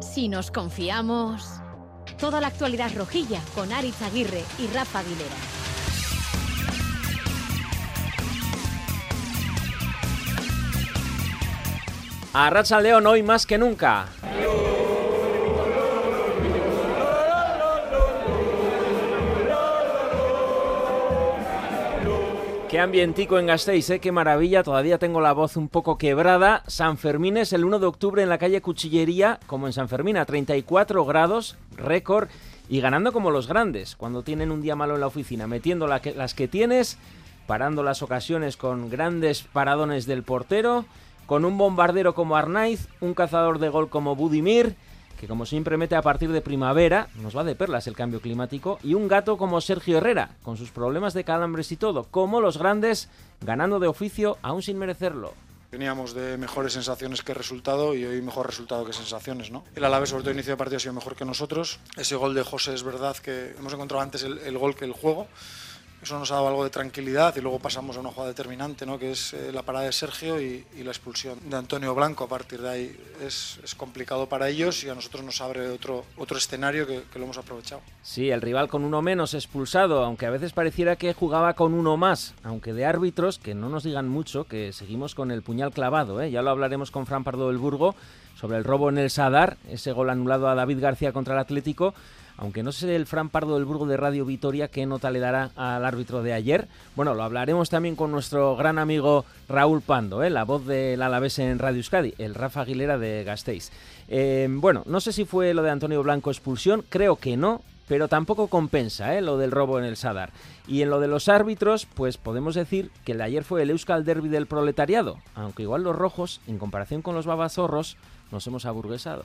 Si nos confiamos, toda la actualidad rojilla con Aritz Aguirre y Rafa Aguilera. A Racha León hoy más que nunca. Qué ambientico en Gasteiz, ¿eh? qué maravilla. Todavía tengo la voz un poco quebrada. San Fermín es el 1 de octubre en la calle Cuchillería, como en San Fermín, a 34 grados, récord, y ganando como los grandes, cuando tienen un día malo en la oficina, metiendo las que tienes, parando las ocasiones con grandes paradones del portero, con un bombardero como Arnaiz, un cazador de gol como Budimir, que como siempre mete a partir de primavera, nos va de perlas el cambio climático, y un gato como Sergio Herrera, con sus problemas de calambres y todo, como los grandes, ganando de oficio aún sin merecerlo. Veníamos de mejores sensaciones que resultado y hoy mejor resultado que sensaciones, ¿no? El Alavés, sobre todo inicio de partido, ha sido mejor que nosotros. Ese gol de José es verdad que hemos encontrado antes el, el gol que el juego. Eso nos ha dado algo de tranquilidad y luego pasamos a una jugada determinante, ¿no? que es eh, la parada de Sergio y, la expulsión de Antonio Blanco. A partir de ahí es, es complicado para ellos y a nosotros nos abre otro, otro escenario que, que lo hemos aprovechado. Sí, el rival con uno menos expulsado, aunque a veces pareciera que jugaba con uno más, aunque de árbitros, que no nos digan mucho, que seguimos con el puñal clavado, ¿eh? ya lo hablaremos con Fran Pardo del Burgo sobre el robo en el Sadar, ese gol anulado a David García contra el Atlético, aunque no sé el Fran Pardo del Burgo de Radio Vitoria qué nota le dará al árbitro de ayer. Bueno, lo hablaremos también con nuestro gran amigo Raúl Pando, ¿eh? la voz del Alavés en Radio Euskadi, el Rafa Aguilera de Gasteiz. Eh, bueno, no sé si fue lo de Antonio Blanco expulsión, creo que no, pero tampoco compensa ¿eh? lo del robo en el Sadar. Y en lo de los árbitros, pues podemos decir que el de ayer fue el Euskal Derby del proletariado, aunque igual los rojos, en comparación con los babazorros, nos hemos aburguesado.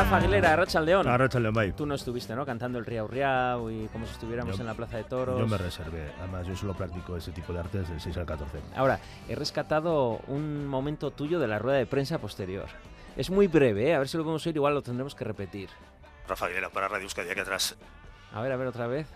Rafa Aguilera, Racha León. Arracha León, bai. Tú no estuviste, ¿no? Cantando el Riau Riau y como si estuviéramos Yo- en la Plaza de Toros. Yo me reservé. Además, yo solo practico ese tipo de artes del 6 al 14. Ahora, he rescatado un momento tuyo de la rueda de prensa posterior. Es muy breve, ¿eh? a ver si lo podemos oír, igual lo tendremos que repetir. Rafa Aguilera para Radio Euskadi aquí atrás. A ver, a ver otra vez.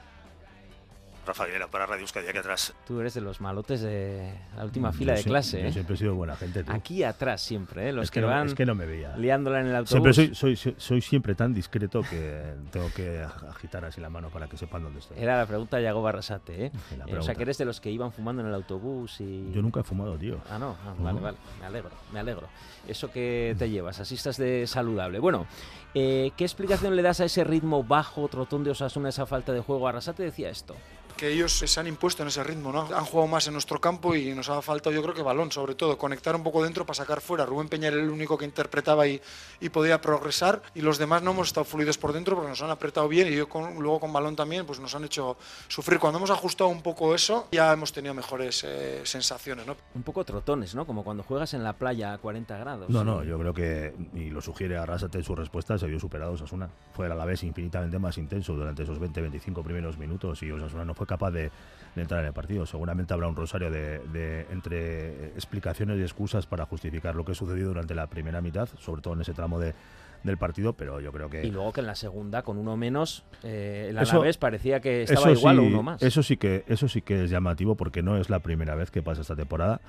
Rafa Aguilera para Radio Euskadi aquí atrás. Tú eres de los malotes de la última Yo fila de clase, Yo ¿eh? siempre he sido buena gente, tú. Aquí atrás siempre, ¿eh? Los es que, que, no, van es que no me veía. liándola en el autobús. Siempre soy, soy, soy siempre tan discreto que tengo que agitar así la mano para que sepan dónde estoy. Era la pregunta de Yago Barrasate, ¿eh? Eh, O sea, que eres de los que iban fumando en el autobús y... Yo nunca he fumado, tío. Ah, no, Ah, vale, vale, me alegro, me alegro. Eso que te llevas, así estás de saludable. Bueno, eh, ¿qué explicación le das a ese ritmo bajo, trotón de Osasuna, esa falta de juego? Arrasate decía esto. Que ellos se han impuesto en ese ritmo, ¿no? Han jugado más en nuestro campo y nos ha faltado yo creo que balón, sobre todo, conectar un poco dentro para sacar fuera. Rubén Peña era el único que interpretaba y, y podía progresar y los demás no hemos estado fluidos por dentro porque nos han apretado bien y yo con- luego con balón también pues nos han hecho sufrir. Cuando hemos ajustado un poco eso ya hemos tenido mejores eh, sensaciones, ¿no? Un poco trotones, ¿no? Como cuando juegas en la playa a 40 grados. No, no, yo creo que, y lo sugiere Arrasate en su respuesta, se vio superado Osasuna. Fue a la vez infinitamente más intenso durante esos 20-25 primeros minutos y Osasuna no fue capaz de, de entrar en el partido. Seguramente habrá un rosario de, de- entre explicaciones y excusas para justificar lo que sucedió durante la primera mitad, sobre todo en ese tramo de, del partido, pero yo creo que... Y luego que en la segunda, con uno menos, eh, el Eso- Alavés parecía que estaba igual sí, o uno más. Eso sí que eso sí que es llamativo porque no es la primera vez que pasa esta temporada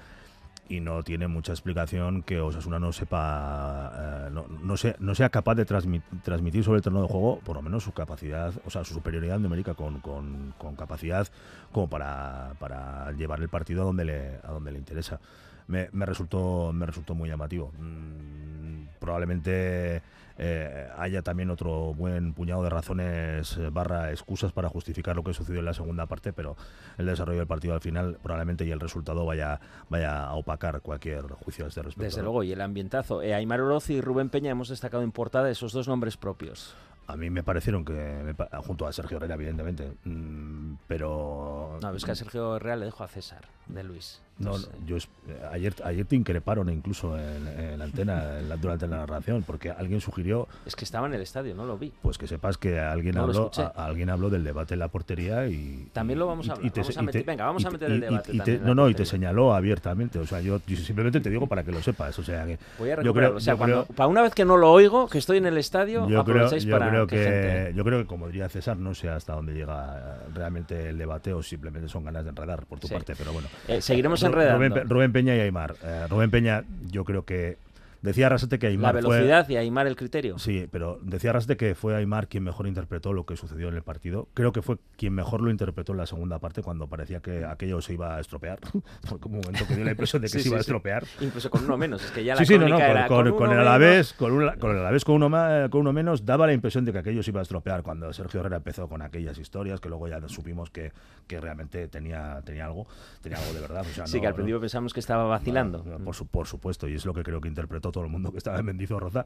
y no tiene mucha explicación que Osasuna no sepa eh, no, no sea, no sea capaz de transmi- transmitir sobre el terreno de juego por lo menos su capacidad, o sea, su superioridad numérica con- con capacidad como para, para llevar el partido a donde le, a donde le interesa. Me, me resultó me resultó muy llamativo. Mm, probablemente eh, haya también otro buen puñado de razones eh, barra excusas para justificar lo que sucedió en la segunda parte, pero el desarrollo del partido al final probablemente y el resultado vaya, vaya a opacar cualquier juicio a este respecto. Desde ¿no? luego, y el ambientazo. Eh, Aymar Oroz y Rubén Peña hemos destacado en portada esos dos nombres propios. A mí me parecieron que, me junto a Sergio Herrera, evidentemente, mm, pero... No, es que a Sergio Real le dejo a César, de Luis. No, no, yo es- eh, ayer, ayer te increparon incluso en, en la antena en la- durante la narración, porque alguien sugirió Es que estaba en el estadio, no lo vi. pues que sepas que alguien No habló escuché. a- a alguien habló del debate en la portería y También lo vamos a hablar, vamos a meter- venga, vamos a meter el debate y te- no no y te señaló abiertamente o sea yo, yo simplemente te digo para que lo sepas o sea que Voy a yo recuperar. creo- o sea, cuando, creo- para una vez que no lo oigo, que estoy en el estadio, yo creo, yo para creo que gente- yo creo que como diría César no sé hasta dónde llega realmente el debate o simplemente son ganas de enredar por tu Sí. parte pero bueno Eh, seguiremos enredando. Rubén, Pe- Rubén Peña y Aymar Eh, Rubén Peña yo creo que decía Arrasate que la Aymar fue velocidad y Aymar el criterio. Sí, pero decía Rasde que fue Aymar quien mejor interpretó lo que sucedió en el partido. Creo que fue quien mejor lo interpretó en la segunda parte cuando parecía que aquello se iba a estropear. fue como un momento que dio la impresión de que Sí, se iba a estropear. Incluso con uno menos. Es que ya la Sí, sí, no, no, con, era con- con el. Alavés, con, un- con el Alavés con uno, más, con uno menos, daba la impresión de que aquello se iba a estropear cuando Sergio Herrera empezó con aquellas historias que luego ya supimos que, que realmente tenía, tenía algo, tenía algo de verdad. O sea, Sí, no- que al principio pensamos que estaba vacilando. por, su- por supuesto, y es lo que creo que interpretó todo el mundo que estaba en Mendizorroza.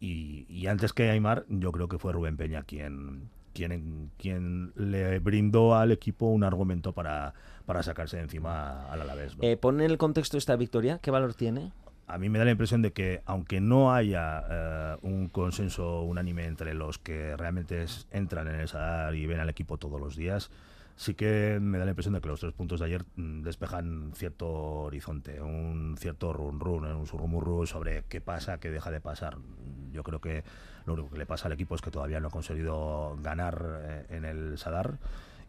Y, y antes que Aymar, yo creo que fue Rubén Peña quien, quien, quien le brindó al equipo un argumento para, para sacarse de encima al Alavés. ¿no? Eh, pon en el contexto esta victoria, ¿qué valor tiene? a mí me da la impresión de que aunque no haya eh, un consenso unánime entre los que realmente es- entran en el Sadar y ven al equipo todos los días, sí que me da la impresión de que los tres puntos de ayer mm, despejan cierto horizonte, un cierto run run, un surrumurru sobre qué pasa, qué deja de pasar. Yo creo que lo único que le pasa al equipo es que todavía no ha conseguido ganar eh, en el Sadar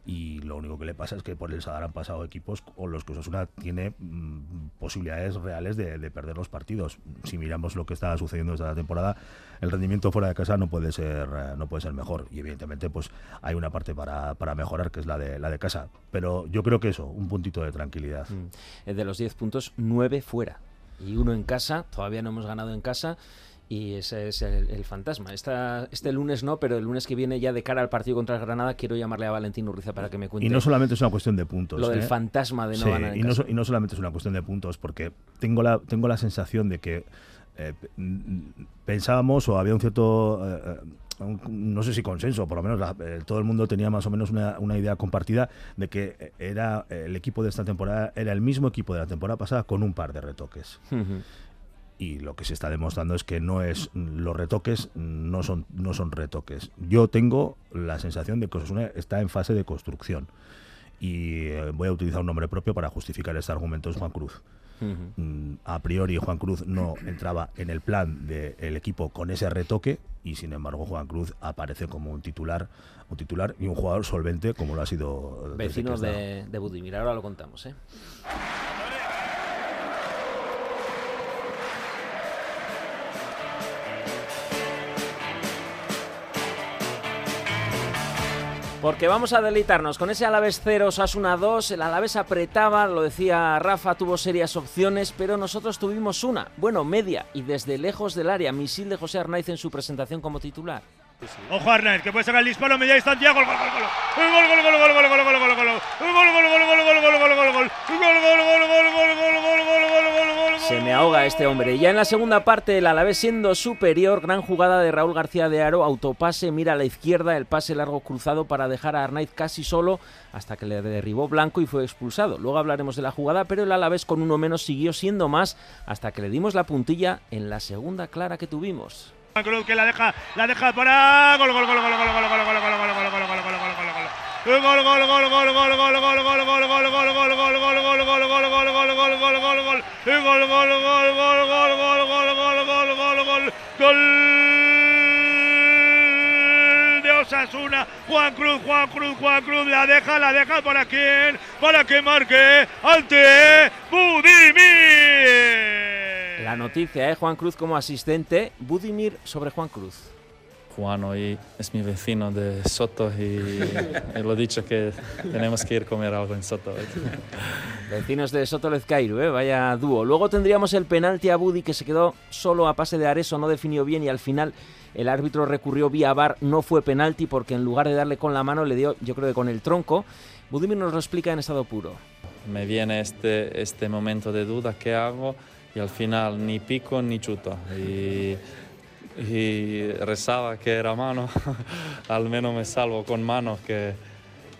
y lo único que le pasa es que por el Sadar han pasado equipos con los que Osasuna tiene mm, posibilidades reales de, de perder los partidos. Si miramos lo que está sucediendo esta temporada, el rendimiento fuera de casa no puede ser eh, no puede ser mejor y evidentemente pues hay una parte para, para mejorar que es la de la de casa. Pero yo creo que eso, un puntito de tranquilidad. Eh, De los 10 puntos, 9 fuera. Y uno en casa, todavía no hemos ganado en casa. Y ese es el, el fantasma. Esta, este lunes no, pero el lunes que viene ya de cara al partido contra el Granada quiero llamarle a Valentín Urriza para que me cuente Y no solamente es una cuestión de puntos. lo del ¿eh? fantasma de no Sí, ganar en y, no, casa. y no solamente es una cuestión de puntos, porque tengo la, tengo la sensación de que eh, pensábamos o había un cierto, eh, un- no sé si consenso, por lo menos la- eh, todo el mundo tenía más o menos una, una idea compartida de que era el equipo de esta temporada era el mismo equipo de la temporada pasada con un par de retoques. Y lo que se está demostrando es que no es los retoques no son no son retoques. Yo tengo la sensación de que Osasuna está en fase de construcción y eh, voy a utilizar un nombre propio para justificar este argumento es Juan Cruz. Mm, A priori Juan Cruz no entraba en el plan del equipo con ese retoque y sin embargo Juan Cruz aparece como un titular, un titular y un jugador solvente como lo ha sido Vecinos de, de Budimir, ahora lo contamos. ¿eh? Porque vamos a deleitarnos con ese Alavés 0, Osasuna 2. El Alavés apretaba, lo decía Rafa, tuvo serias opciones, pero nosotros tuvimos una, bueno, media, y desde lejos del área, misil de José Arnaiz en su presentación como titular. Ojo Arnaiz, que puede sacar el disparo, media distancia, gol, gol, gol, gol. Gol, gol, gol, gol, gol, gol, gol, gol, gol, gol. Gol, gol, gol, gol, gol, gol, gol, gol, gol. Gol, gol, gol, gol, gol, gol, gol, gol, gol, gol. Se me ahoga este hombre. Ya en la segunda parte, el Alavés siendo superior, gran jugada de Raúl García de Aro, autopase, mira a la izquierda, el pase largo cruzado para dejar a Arnaiz casi solo hasta que le derribó Blanco y fue expulsado. Luego hablaremos de la jugada, pero el Alavés con uno menos siguió siendo más hasta que le dimos la puntilla en la segunda clara que tuvimos. Cruz que la deja, la deja para gol, gol, gol, gol, gol, gol, gol, gol, gol, gol, gol, gol, gol, gol, gol, gol, gol, gol, gol. Gol, gol, gol, gol, gol, gol, gol, gol, gol, gol, gol, gol, gol, gol, gol, gol, gol. Gol, gol, gol, gol, gol, gol, gol, gol, gol, gol, gol. De Osasuna. Juan Cruz, Juan Cruz, Juan Cruz. La deja, la deja para quién? Para que marque ante Budimir. La noticia, ¿eh? Juan Cruz como asistente, Budimir sobre Juan Cruz. Juan hoy es mi vecino de Soto y he lo dicho que tenemos que ir a comer algo en Soto. Vecinos de Soto Lezcairu, ¿eh? vaya dúo. Luego tendríamos el penalti a Budi que se quedó solo a pase de Areso, no definió bien y al final el árbitro recurrió vía VAR, no fue penalti porque en lugar de darle con la mano le dio, yo creo que con el tronco. Budimir nos lo explica en estado puro. Me viene este, este momento de duda, ¿qué hago? Y al final ni pico ni chuto. Y y rezaba que era mano. Al menos me salvo con mano que,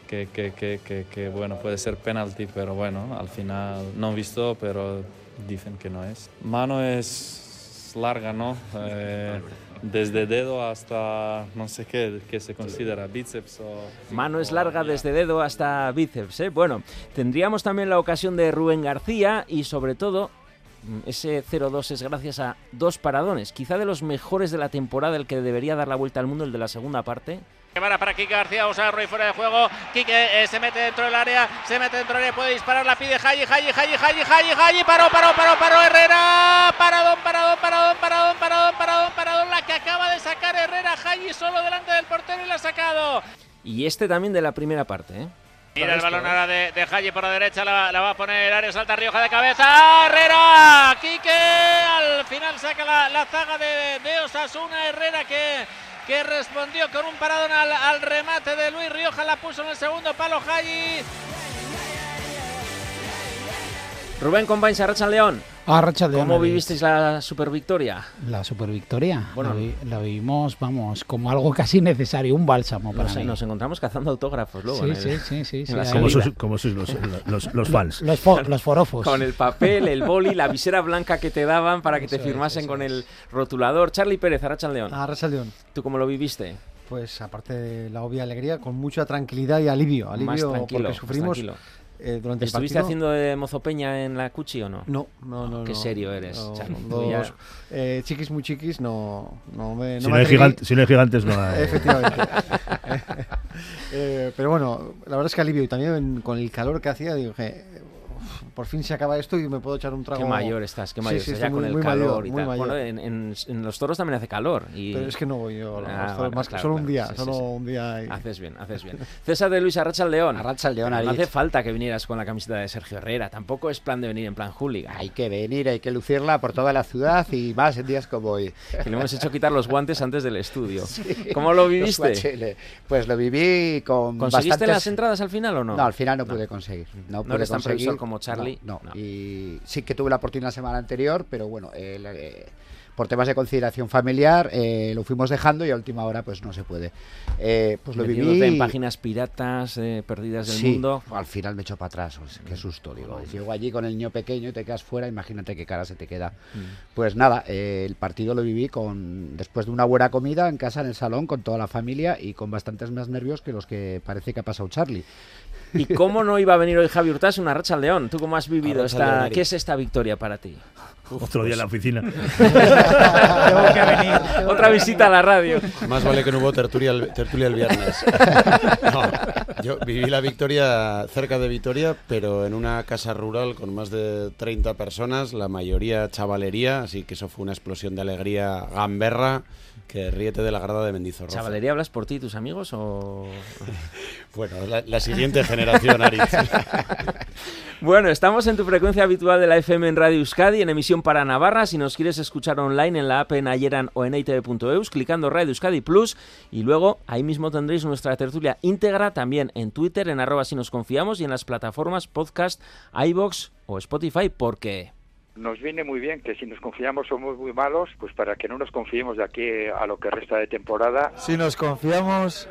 que, que, que, bueno, puede ser penalti, pero bueno, al final no he visto, pero dicen que no es. Mano es larga, ¿no? Eh, desde dedo hasta no sé qué, que se considera bíceps o... Mano es larga desde dedo hasta bíceps, ¿eh? Bueno, tendríamos también la ocasión de Rubén García y sobre todo ese 0-2 es gracias a dos paradones, quizá de los mejores de la temporada, el que debería dar la vuelta al mundo, el de la segunda parte. Para, para Kike García, usa Roy fuera de juego. Kike eh, se mete dentro del área, se mete dentro del área, puede disparar, la pide Haji, Haji, Haji, Haji, Haji, Haji, paró, paró, paró, paró, Herrera, paradón, paradón, paradón, paradón, paradón, paradón, paradón, la que acaba de sacar Herrera, Haji solo delante del portero y la ha sacado. Y este también de la primera parte, ¿eh? Mira el balón ahora de, de Haji por la derecha, la, la, va a poner Arias Salta Rioja de cabeza. Herrera, Quique, al final saca la, la zaga de, de Osasuna. Herrera que, que respondió con un paradón al, al, remate de Luis Rioja, la puso en el segundo palo Haji. Rubén Combain, Arracha León. Arracha León. ¿Cómo vivisteis la super victoria? La super victoria. Bueno, la, vi, la, vivimos, vamos, como algo casi necesario, un bálsamo para nos, mí. Nos encontramos cazando autógrafos luego. Sí, ¿eh? sí, sí, sí, sí. Como sois, como sois los, los, los, fans. Los, fo, los, forofos. Con el papel, el boli, la visera blanca que te daban para que te Eso firmasen es, con es. el rotulador. Charlie Pérez, Arracha León. Arracha León. ¿Tú cómo lo viviste? Pues aparte de la obvia alegría, con mucha tranquilidad y alivio. Alivio más tranquilo, porque sufrimos. Eh, durante ¿Estuviste el haciendo de mozopeña en la Cuchi o no? No, no, no. Qué no, serio eres, no, Charlie. Dos, Ya... eh, chiquis muy chiquis, no, no me. No si, me no hay gigante, si no hay gigantes, no hay. Efectivamente. eh, pero bueno, la verdad es que alivio. Y también con el calor que hacía, dije, por fin se acaba esto y me puedo echar un trago. Qué mayor estás, qué mayor sí, sí, estás ya muy, con el muy calor mayor, y muy tal. mayor. Bueno, en, en, en, los toros también hace calor. Y... Pero es que no voy yo, Ah, toros, bueno, más claro, solo un día, Sí, solo sí, sí. un día. Y... Haces bien, haces bien. César de Luis Arracha el León. Arracha el León, No hace falta que vinieras con la camiseta de Sergio Herrera. Tampoco es plan de venir en plan hooligan. Hay que venir, hay que lucirla por toda la ciudad y más en días como hoy. Que le hemos hecho quitar los guantes antes del estudio. ¿Cómo lo viviste? Pues lo viví con ¿Conseguiste bastantes... las entradas al final o no? No, al final no, pude conseguir. No, No pude eres tan conseguir. previsor como Charlie. No, no. y sí que tuve la oportunidad la semana anterior, pero bueno, eh, eh, por temas de consideración familiar eh, lo fuimos dejando y a última hora pues no se puede. Eh, pues lo viví. en páginas piratas eh, perdidas del Sí, mundo. Al final me echo para atrás, pues, qué susto, digo. Llego allí con el niño pequeño y te quedas fuera, imagínate qué cara se te queda. Mm. Pues nada, el partido lo viví con después de una buena comida en casa, en el salón, con toda la familia y con bastantes más nervios que los que parece que ha pasado Charlie. ¿Y cómo no iba a venir hoy Javi Hurtás una racha al León? ¿Tú cómo has vivido esta... ¿Qué es esta victoria para ti? Otro día en la oficina. Tengo que venir. Otra visita a la radio. Más vale que no hubo tertulia el, tertulia el viernes. No, yo viví la victoria cerca de Vitoria, pero en una casa rural con más de 30 personas, la mayoría chavalería, así que eso fue una explosión de alegría gamberra que ríete de la grada de Mendizorroza. ¿Chavalería hablas por ti y tus amigos o...? Bueno, la, la siguiente generación, Aritz. Bueno, estamos en tu frecuencia habitual de la FM en Radio Euskadi, en emisión para Navarra. Si nos quieres escuchar online en la app en Ayeran o en itv.eus, clicando Radio Euskadi Plus. Y luego ahí mismo tendréis nuestra tertulia íntegra también en Twitter, en arroba si nos confiamos y en las plataformas podcast, iBox o Spotify, porque... Nos viene muy bien que si nos confiamos somos muy malos, pues para que no nos confiemos de aquí a lo que resta de temporada. Si nos confiamos.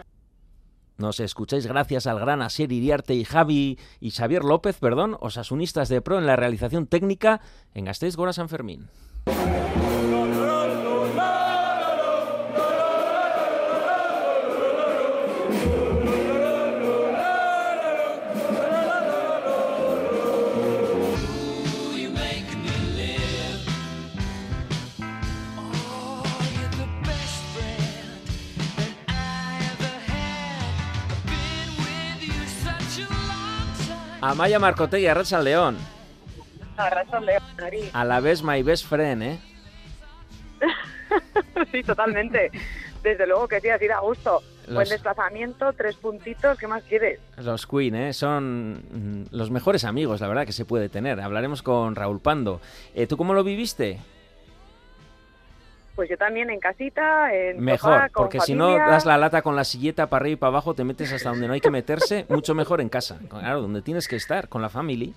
Nos escucháis gracias al gran Asier Iriarte y Javi y Xavier López, perdón, osasunistas de pro en la realización técnica en Gasteiz Gora San Fermín. Amaya Marcotegui, Arracha León. Arracha León, Ari. A la vez my best friend, ¿eh? sí, totalmente. Desde luego que sí, así da gusto. Los- Buen desplazamiento, tres puntitos, ¿qué más quieres? Los Queen, ¿eh? Son mm, los mejores amigos, la verdad, que se puede tener. Hablaremos con Raúl Pando. Eh, ¿Tú cómo lo viviste? Pues yo también en casita, en Mejor, sofá, con porque si no das la lata con la silleta para arriba y para abajo, te metes hasta donde no hay que meterse, mucho mejor en casa. Claro, donde tienes que estar, con la familia.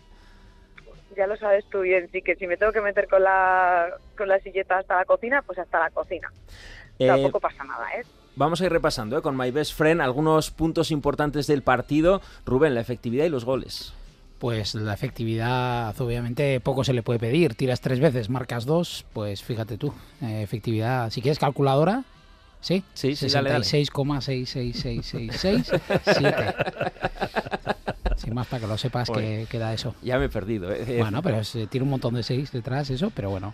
ya lo sabes tú bien, sí que si me tengo que meter con la, con la silleta hasta la cocina, pues hasta la cocina. Eh, Tampoco pasa nada, ¿eh? Vamos a ir repasando ¿eh? con My Best Friend algunos puntos importantes del partido. Rubén, la efectividad y los goles. Pues la efectividad, obviamente, poco se le puede pedir. Tiras tres veces, marcas dos, pues fíjate tú. eh, efectividad, si quieres calculadora, ¿sí? Sí, sí, dale, dale. 66,66667. Sin más, para que lo sepas que, Joder. que da eso. Ya me he perdido. ¿eh? Bueno, pero es- tiene un montón de seis detrás, eso, pero bueno.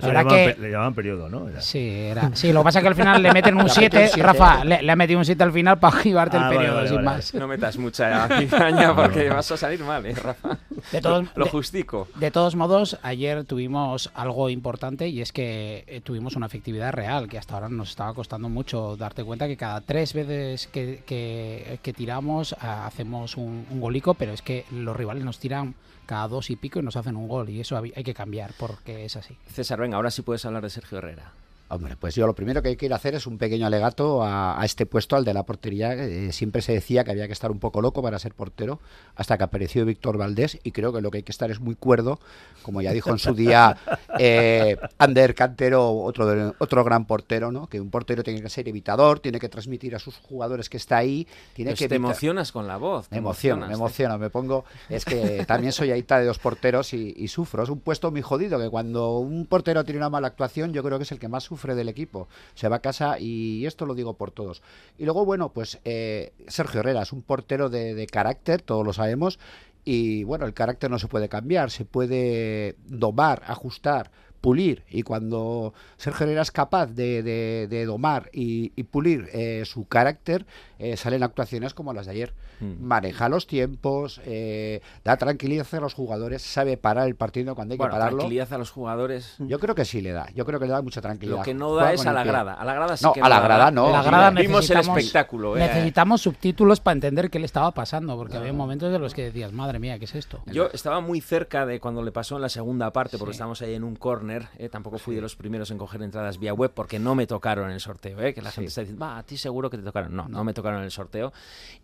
Eso La le, verdad que... le llamaban periodo, ¿no? Era. Sí, era. Sí, lo que pasa es que al final le meten un Le ha metido 7. un siete. Rafa, le, le ha metido un 7 al final para Ah, el vale, periodo, vale, sin vale. más. No metas mucha cizaña porque vas a salir mal, ¿eh, Rafa? De todos- lo de- justico. De todos modos, ayer tuvimos algo importante y es que eh, tuvimos una efectividad real, que hasta ahora nos estaba costando mucho darte cuenta que cada tres veces que, que- que tiramos ah, hacemos un, un golico, pero es que los rivales nos tiran cada dos y pico y nos hacen un gol y eso hay que cambiar porque es así. César, venga, ahora sí puedes hablar de Sergio Herrera. Hombre, pues yo lo primero que quiero hacer es un pequeño alegato a, a este puesto, al de la portería. Eh, siempre se decía que había que estar un poco loco para ser portero, hasta que apareció Víctor Valdés, y creo que lo que hay que estar es muy cuerdo, como ya dijo en su día eh, Ander Cantero, otro, de- otro gran portero, ¿no? Que un portero tiene que ser evitador, tiene que transmitir a sus jugadores que está ahí, tiene Pues que te emocionas con la voz. me emociono, me ¿eh? emociono, me pongo. Es que también soy aita de dos porteros y, y sufro. Es un puesto muy jodido que cuando un portero tiene una mala actuación, yo creo que es el que más del equipo. Se va a casa y esto lo digo por todos. Y luego, bueno, pues eh, Sergio Herrera es un portero de, de carácter, todos lo sabemos. Y bueno, el carácter no se puede cambiar, se puede domar, ajustar, pulir. Y cuando Sergio Herrera es capaz de, de- de domar y, y pulir eh, su carácter, eh, salen actuaciones como las de ayer. Mm. Maneja los tiempos, eh, da tranquilidad a los jugadores, sabe parar el partido cuando hay Bueno, que pararlo. tranquilidad a los jugadores. Yo creo que sí le da, yo creo que le da mucha tranquilidad. Lo que no Juega da es a la pie. grada. A la grada sí No, que a la da. grada no. la grada Vimos el necesitamos- espectáculo. eh. Necesitamos subtítulos para entender qué le estaba pasando, porque había momentos de los que decías, madre mía, ¿qué es esto? Yo estaba muy cerca de cuando le pasó en la segunda parte, porque Sí. estábamos ahí en un corner. Eh, tampoco fui de los primeros en coger entradas vía web porque no me tocaron en el sorteo. eh, que la gente está diciendo, va, a ti seguro que te tocaron. No, no, me tocaron en el sorteo.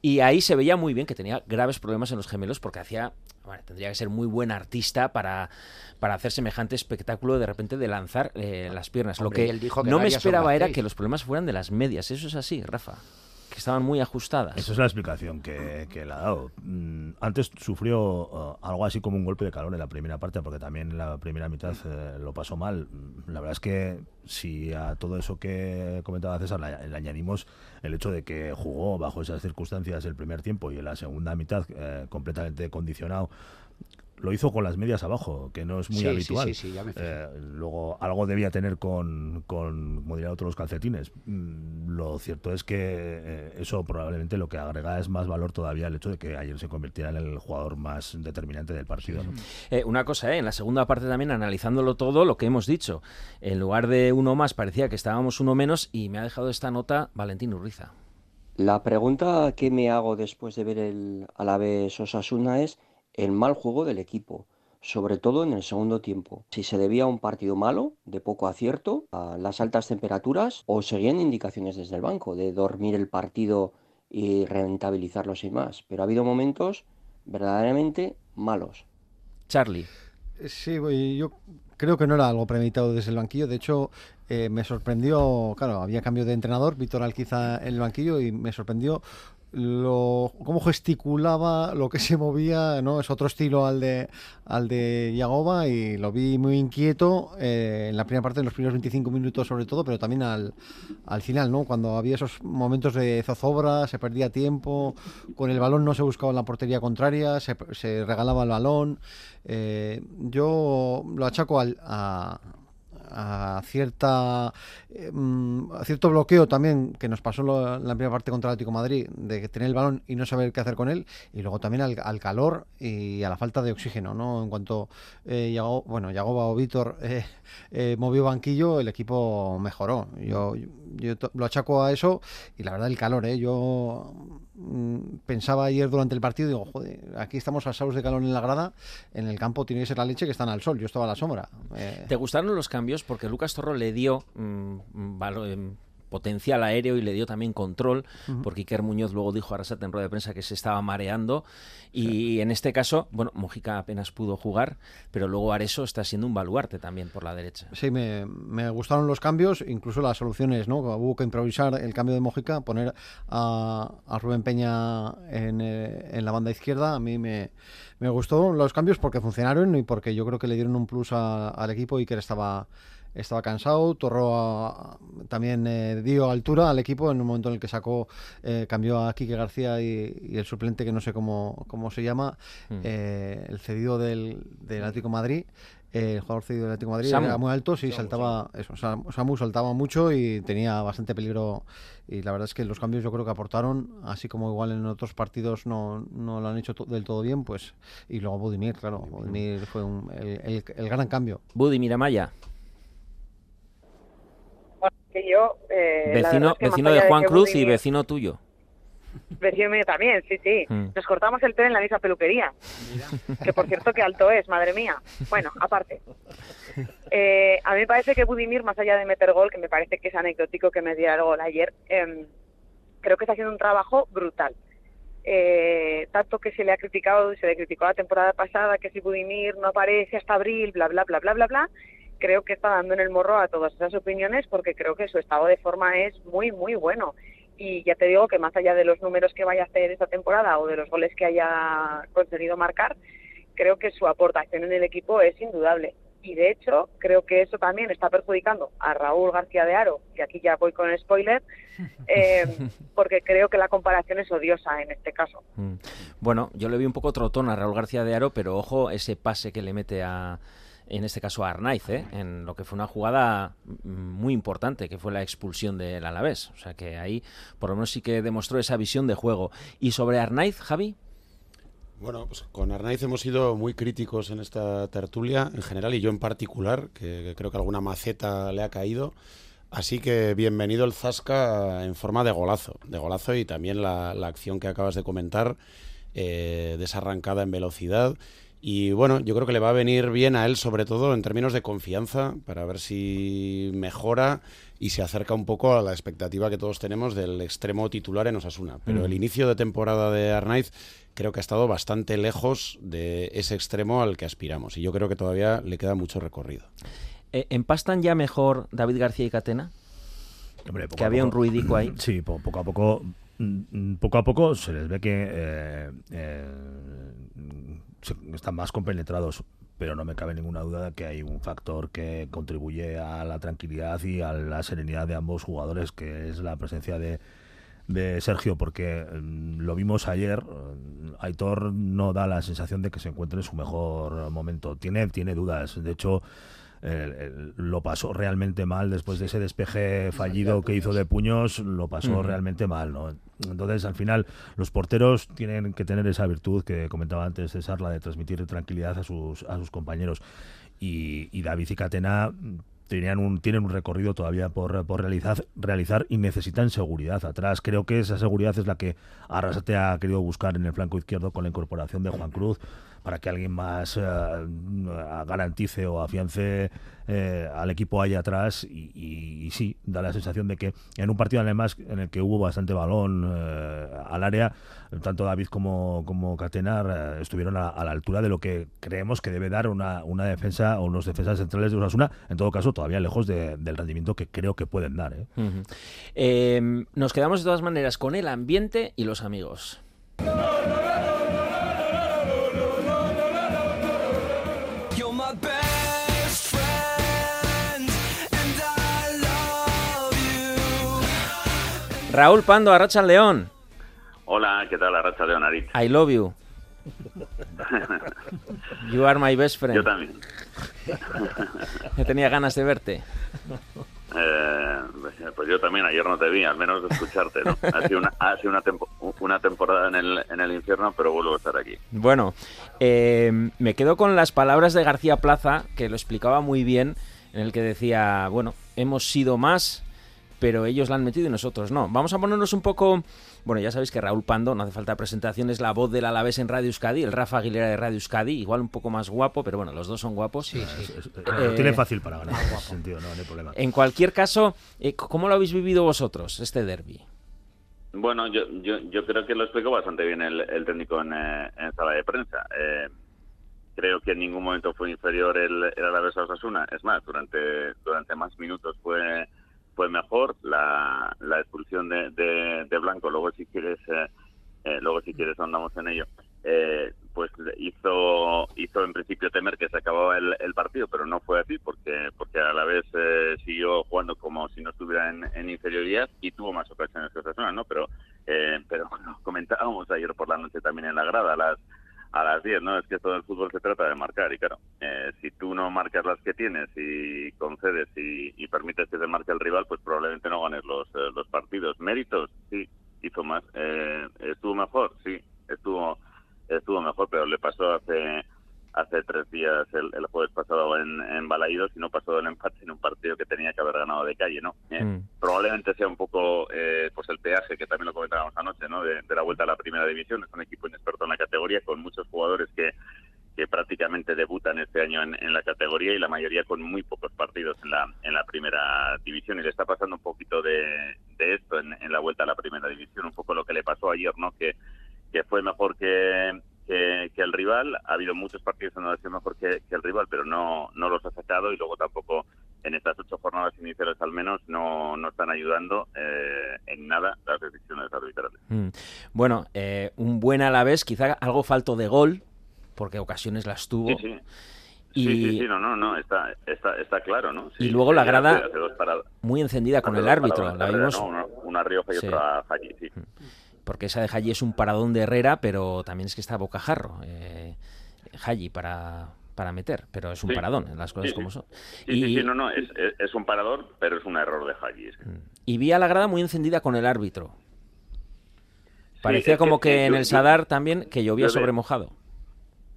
Y ahí se veía muy bien que tenía graves problemas en los gemelos porque hacía. Bueno, tendría que ser muy buen artista para, para hacer semejante espectáculo de repente de lanzar eh, las piernas. Hombre, Lo él que dijo que no me esperaba era que los problemas fueran de las medias. Eso es así, Rafa. Estaban muy ajustadas. Esa es la explicación que, que le ha dado. Mm, Antes sufrió uh, algo así como un golpe de calor en la primera parte, porque también en la primera mitad eh, lo pasó mal. Mm, La verdad es que si a todo eso que comentaba César le, le añadimos el hecho de que jugó bajo esas circunstancias el primer tiempo y en la segunda mitad eh, completamente condicionado, lo hizo con las medias abajo, que no es muy Sí, habitual. sí, sí, ya me fijé. Eh, luego algo debía tener con, con como diría otro, los calcetines. Mm, Lo cierto es que eh, eso probablemente lo que agrega es más valor todavía el hecho de que ayer se convirtiera en el jugador más determinante del partido. ¿no? Eh, una cosa, ¿eh? en la segunda parte también, analizándolo todo, lo que hemos dicho. En lugar de uno más, parecía que estábamos uno menos y me ha dejado esta nota Valentín Urriza. La pregunta que me hago después de ver el Alavés Osasuna es el mal juego del equipo, sobre todo en el segundo tiempo. Si se debía a un partido malo, de poco acierto, a las altas temperaturas, o seguían indicaciones desde el banco de dormir el partido y rentabilizarlo sin más. Pero ha habido momentos verdaderamente malos. Charlie. Sí, voy- yo creo que no era algo premeditado desde el banquillo. De hecho, eh, me sorprendió, claro, había cambio de entrenador, Víctor Alquiza en el banquillo, y me sorprendió lo cómo gesticulaba, lo que se movía, ¿no? Es otro estilo al de al de Yagoba y lo vi muy inquieto eh, en la primera parte, en los primeros 25 minutos sobre todo, pero también al, al final, ¿no? Cuando había esos momentos de zozobra, se perdía tiempo, con el balón no se buscaba la portería contraria, se, se regalaba el balón. Eh, yo lo achaco al, a, a cierta a cierto bloqueo también que nos pasó lo- la primera parte contra el Atlético Madrid de tener el balón y no saber qué hacer con él y luego también al, al calor y a la falta de oxígeno no en cuanto eh, Yago- bueno Yagoba o Víctor eh, eh, movió banquillo el equipo mejoró. Yo, yo lo achaco a eso y la verdad el calor eh yo pensaba ayer durante el partido digo joder aquí estamos asados de calor en la grada en el campo tiene que ser la leche que están al sol yo estaba a la sombra Eh, ¿Te gustaron los cambios? Porque Lucas Torro le dio mm, em, potencial aéreo y le dio también control, porque Iker Muñoz luego dijo a Arrasate en rueda de prensa que se estaba mareando. Y en este caso, bueno, Mojica apenas pudo jugar, pero luego Areso está siendo un baluarte también por la derecha. Sí, me, me gustaron los cambios, incluso las soluciones, ¿no? Hubo que improvisar el cambio de Mojica, poner a, a Rubén Peña en, eh, en la banda izquierda. A mí me, me gustó los cambios porque funcionaron y porque yo creo que le dieron un plus a- al equipo y que estaba estaba cansado, Torro a- también eh, dio altura al equipo en un momento en el que sacó, eh, cambió a Quique García y, y el suplente que no sé cómo, cómo se llama, Mm. eh, el cedido del, del Atlético de Madrid, eh, el jugador cedido del Atlético de Madrid Samu. era muy alto, sí, saltaba, eso, Sam- Samu saltaba mucho y tenía bastante peligro y la verdad es que los cambios yo creo que aportaron, así como igual en otros partidos no, no lo han hecho to- del todo bien, pues y luego Budimir, claro, Budimir fue un- el, el- el gran cambio. Buddy Miramaya, que yo eh, vecino, es que más vecino de Juan Cruz y vecino tuyo. Vecino mío también, sí, sí. Mm. Nos cortamos el pelo en la misma peluquería. Que por cierto, que alto es, madre mía. Bueno, aparte. Eh, a mí me parece que Budimir, más allá de meter gol, que me parece que es anecdótico que me diera el gol ayer, em, creo que está haciendo un trabajo brutal. Eh, tanto que se le ha criticado, se le criticó la temporada pasada que si Budimir no aparece hasta abril, bla, bla, bla, bla, bla, bla, creo que está dando en el morro a todas esas opiniones porque creo que su estado de forma es muy, muy bueno. Y ya te digo que más allá de los números que vaya a hacer esta temporada o de los goles que haya conseguido marcar, creo que su aportación en el equipo es indudable. Y de hecho, creo que eso también está perjudicando a Raúl García de Aro, que aquí ya voy con el spoiler, eh, porque creo que la comparación es odiosa en este caso. Mm. Bueno, yo le vi un poco trotón a Raúl García de Aro, pero ojo ese pase que le mete a, en este caso a Arnaiz, ¿eh? en lo que fue una jugada muy importante, que fue la expulsión del Alavés. O sea que ahí por lo menos sí que demostró esa visión de juego. ¿Y sobre Arnaiz, Javi? Bueno, pues con Arnaiz hemos sido muy críticos en esta tertulia en general y yo en particular, que, creo que alguna maceta le ha caído. Así que bienvenido el Zasca en forma de golazo, de golazo y también la, la acción que acabas de comentar, eh, desarrancada en velocidad. Y bueno, yo creo que le va a venir bien a él, sobre todo en términos de confianza, para ver si mejora y se acerca un poco a la expectativa que todos tenemos del extremo titular en Osasuna. Pero Mm. el inicio de temporada de Arnaiz creo que ha estado bastante lejos de ese extremo al que aspiramos. Y yo creo que todavía le queda mucho recorrido. Eh, ¿Empastan ya mejor David García y Catena? Hombre, que a había un ruidico ahí. Sí, po- poco a poco, mm, mm, poco a poco se les ve que eh, eh, están más compenetrados, pero no me cabe ninguna duda de que hay un factor que contribuye a la tranquilidad y a la serenidad de ambos jugadores, que es la presencia de de Sergio, porque mm, lo vimos ayer, mm, Aitor no da la sensación de que se encuentre en su mejor momento. Tiene, tiene dudas. De hecho, lo pasó realmente mal después de ese despeje fallido que hizo de puños, lo pasó realmente mal, ¿no? Entonces, al final, los porteros tienen que tener esa virtud que comentaba antes César, la de transmitir tranquilidad a sus, a sus compañeros. Y, y David y Catena tenían un, tienen un recorrido todavía por, por realizar, realizar y necesitan seguridad atrás. Creo que esa seguridad es la que Arrasate ha querido buscar en el flanco izquierdo con la incorporación de Juan Cruz para que alguien más eh, garantice o afiance eh, al equipo ahí atrás y, sí, da la sensación de que en un partido además en el que hubo bastante balón eh, al área, tanto David como, como Catenar estuvieron a, la altura de lo que creemos que debe dar una, una defensa o unos defensas centrales de Osasuna, en todo caso todavía lejos de- del rendimiento que creo que pueden dar. nos quedamos de todas maneras con el ambiente y los amigos. You're Raúl Pando, Arracha León. Hola, ¿qué tal, Arracha Leonarit? I love you. You are my best friend. Yo también. Yo tenía ganas de verte. Eh, pues yo también, ayer no te vi, al menos de escucharte, ¿no? Ha sido una, ha sido una, tempo- una temporada en el, en el infierno, pero vuelvo a estar aquí. Bueno, eh, me quedo con las palabras de García Plaza, que lo explicaba muy bien, en el que decía, bueno, hemos sido más pero ellos la han metido y nosotros no. Vamos a ponernos un poco... Bueno, ya sabéis que Raúl Pando, no hace falta presentación, es la voz del Alavés en Radio Euskadi, el Rafa Aguilera de Radio Euskadi, igual un poco más guapo, pero bueno, los dos son guapos. Lo Eh, tiene fácil para ganar en ese sentido, no, no hay problema. En cualquier caso, eh, ¿cómo lo habéis vivido vosotros, este derby? Bueno, yo, yo, yo creo que lo explicó bastante bien el, el técnico en, eh, en sala de prensa. Eh, creo que en ningún momento fue inferior el, el Alavés a Osasuna. Es más, durante, durante más minutos fue fue mejor. La, la expulsión de, de, Blanco, luego si quieres, eh, eh, luego si quieres andamos en ello. Eh, pues hizo hizo en principio temer que se acababa el, el partido, pero no fue así porque porque a la vez eh, siguió jugando como si no estuviera en, en inferioridad y tuvo más ocasiones que Osasuna, ¿no? Pero eh, pero comentábamos ayer por la noche también en la grada las a las 10, ¿no? Es que todo el fútbol se trata de marcar y claro, eh, si tú no marcas las que tienes y concedes y, permites que se marque el rival, pues probablemente no ganes los, eh, los partidos. Méritos, sí, hizo más. Eh, ¿Estuvo mejor? Sí, estuvo estuvo mejor, pero le pasó hace hace tres días, el, el jueves pasado en, en Balaídos, y no pasó el empate en un partido que tenía que haber ganado de calle, ¿no? Eh, Mm. Probablemente sea un poco eh, pues el peaje, que también lo comentábamos anoche, ¿no? De, de la vuelta a la primera división. Es un equipo inexperto en la categoría, con muchos jugadores que, que prácticamente debutan este año en, en la categoría y la mayoría con muy pocos partidos en la, en la primera división. Y le está pasando un poquito de, de esto en, en la vuelta a la primera división, un poco lo que le pasó ayer, ¿no? Que, que fue mejor que, que, que el rival. Ha habido muchos partidos que ha sido mejor que, que el rival, pero no, no los ha sacado y luego tampoco en estas ocho jornadas iniciales al menos no, no están ayudando eh, en nada las decisiones arbitrales. Mm. Bueno, eh, un buen Alavés, quizá algo falto de gol, porque ocasiones las tuvo. Sí, sí. Y, Sí, sí, sí, no, no, no, está, está, está claro, ¿no? y luego la grada hace muy encendida con el árbitro. La vimos, ¿no? Una, una Rioja y Sí. otra allí, sí. Porque esa de Haji es un paradón de Herrera, pero también es que está bocajarro. Eh, Haji para, para meter, pero es un Sí. paradón, las cosas Sí, como son. Sí, y, sí, sí, no, no, es, es, un parador, pero es un error de Haji. es que- y vi a la grada muy encendida con el árbitro. Parecía como que, en el Sadar también, que llovía sobre mojado.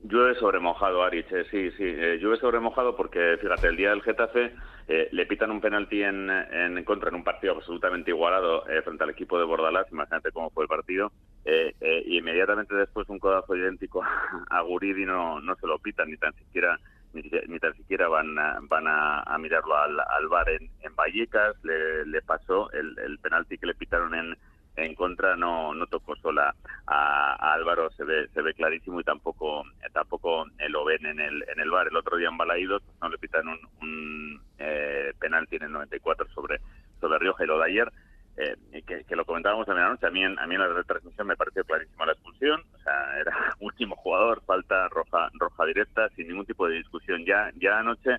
Llueve sobre mojado, eh, sí, sí, eh, llueve sobre mojado porque, fíjate, el día del Getafe eh, le pitan un penalti en, en contra en un partido absolutamente igualado eh, frente al equipo de Bordalás, imagínate cómo fue el partido, eh, eh, y inmediatamente después un codazo idéntico a Guridi no, no se lo pitan, ni tan siquiera ni, tan siquiera van a, van a mirarlo al, al bar en, en Vallecas, le, le pasó el, el penalti que le pitaron en, en contra no no tocó sola a, Álvaro se ve se ve clarísimo y tampoco tampoco eh, lo ven en el en el bar. El otro día en Balaídos pues, no le pitan un, un eh, penalti en el 94 sobre sobre Rioja y lo de ayer eh, que, que lo comentábamos también anoche a mí en, a mí en la retransmisión me pareció clarísima la expulsión o sea era último jugador falta roja roja directa sin ningún tipo de discusión ya ya anoche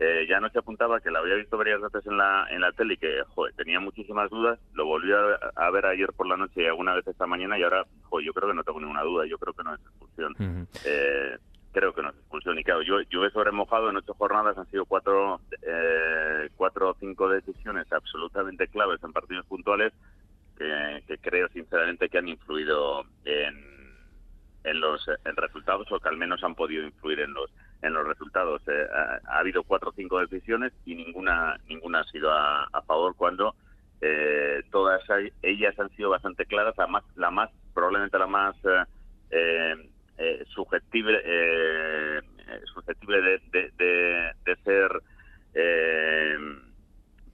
eh, ya anoche apuntaba que la había visto varias veces en la en la tele y que joder, tenía muchísimas dudas. Lo volví a, a ver ayer por la noche y alguna vez esta mañana y ahora joder, yo creo que no tengo ninguna duda. Yo creo que no es expulsión. Eh, creo que no es expulsión. Y claro, yo, yo he sobremojado en ocho jornadas, han sido cuatro, eh, cuatro o cinco decisiones absolutamente claves en partidos puntuales que, que creo sinceramente que han influido en, en los en resultados o que al menos han podido influir en los en los resultados. Eh, ha, ha habido cuatro o cinco decisiones y ninguna ninguna ha sido a, a favor cuando eh, todas ellas han sido bastante claras. La más, la más probablemente la más eh, eh, eh, susceptible eh, susceptible de, de, de- de ser eh,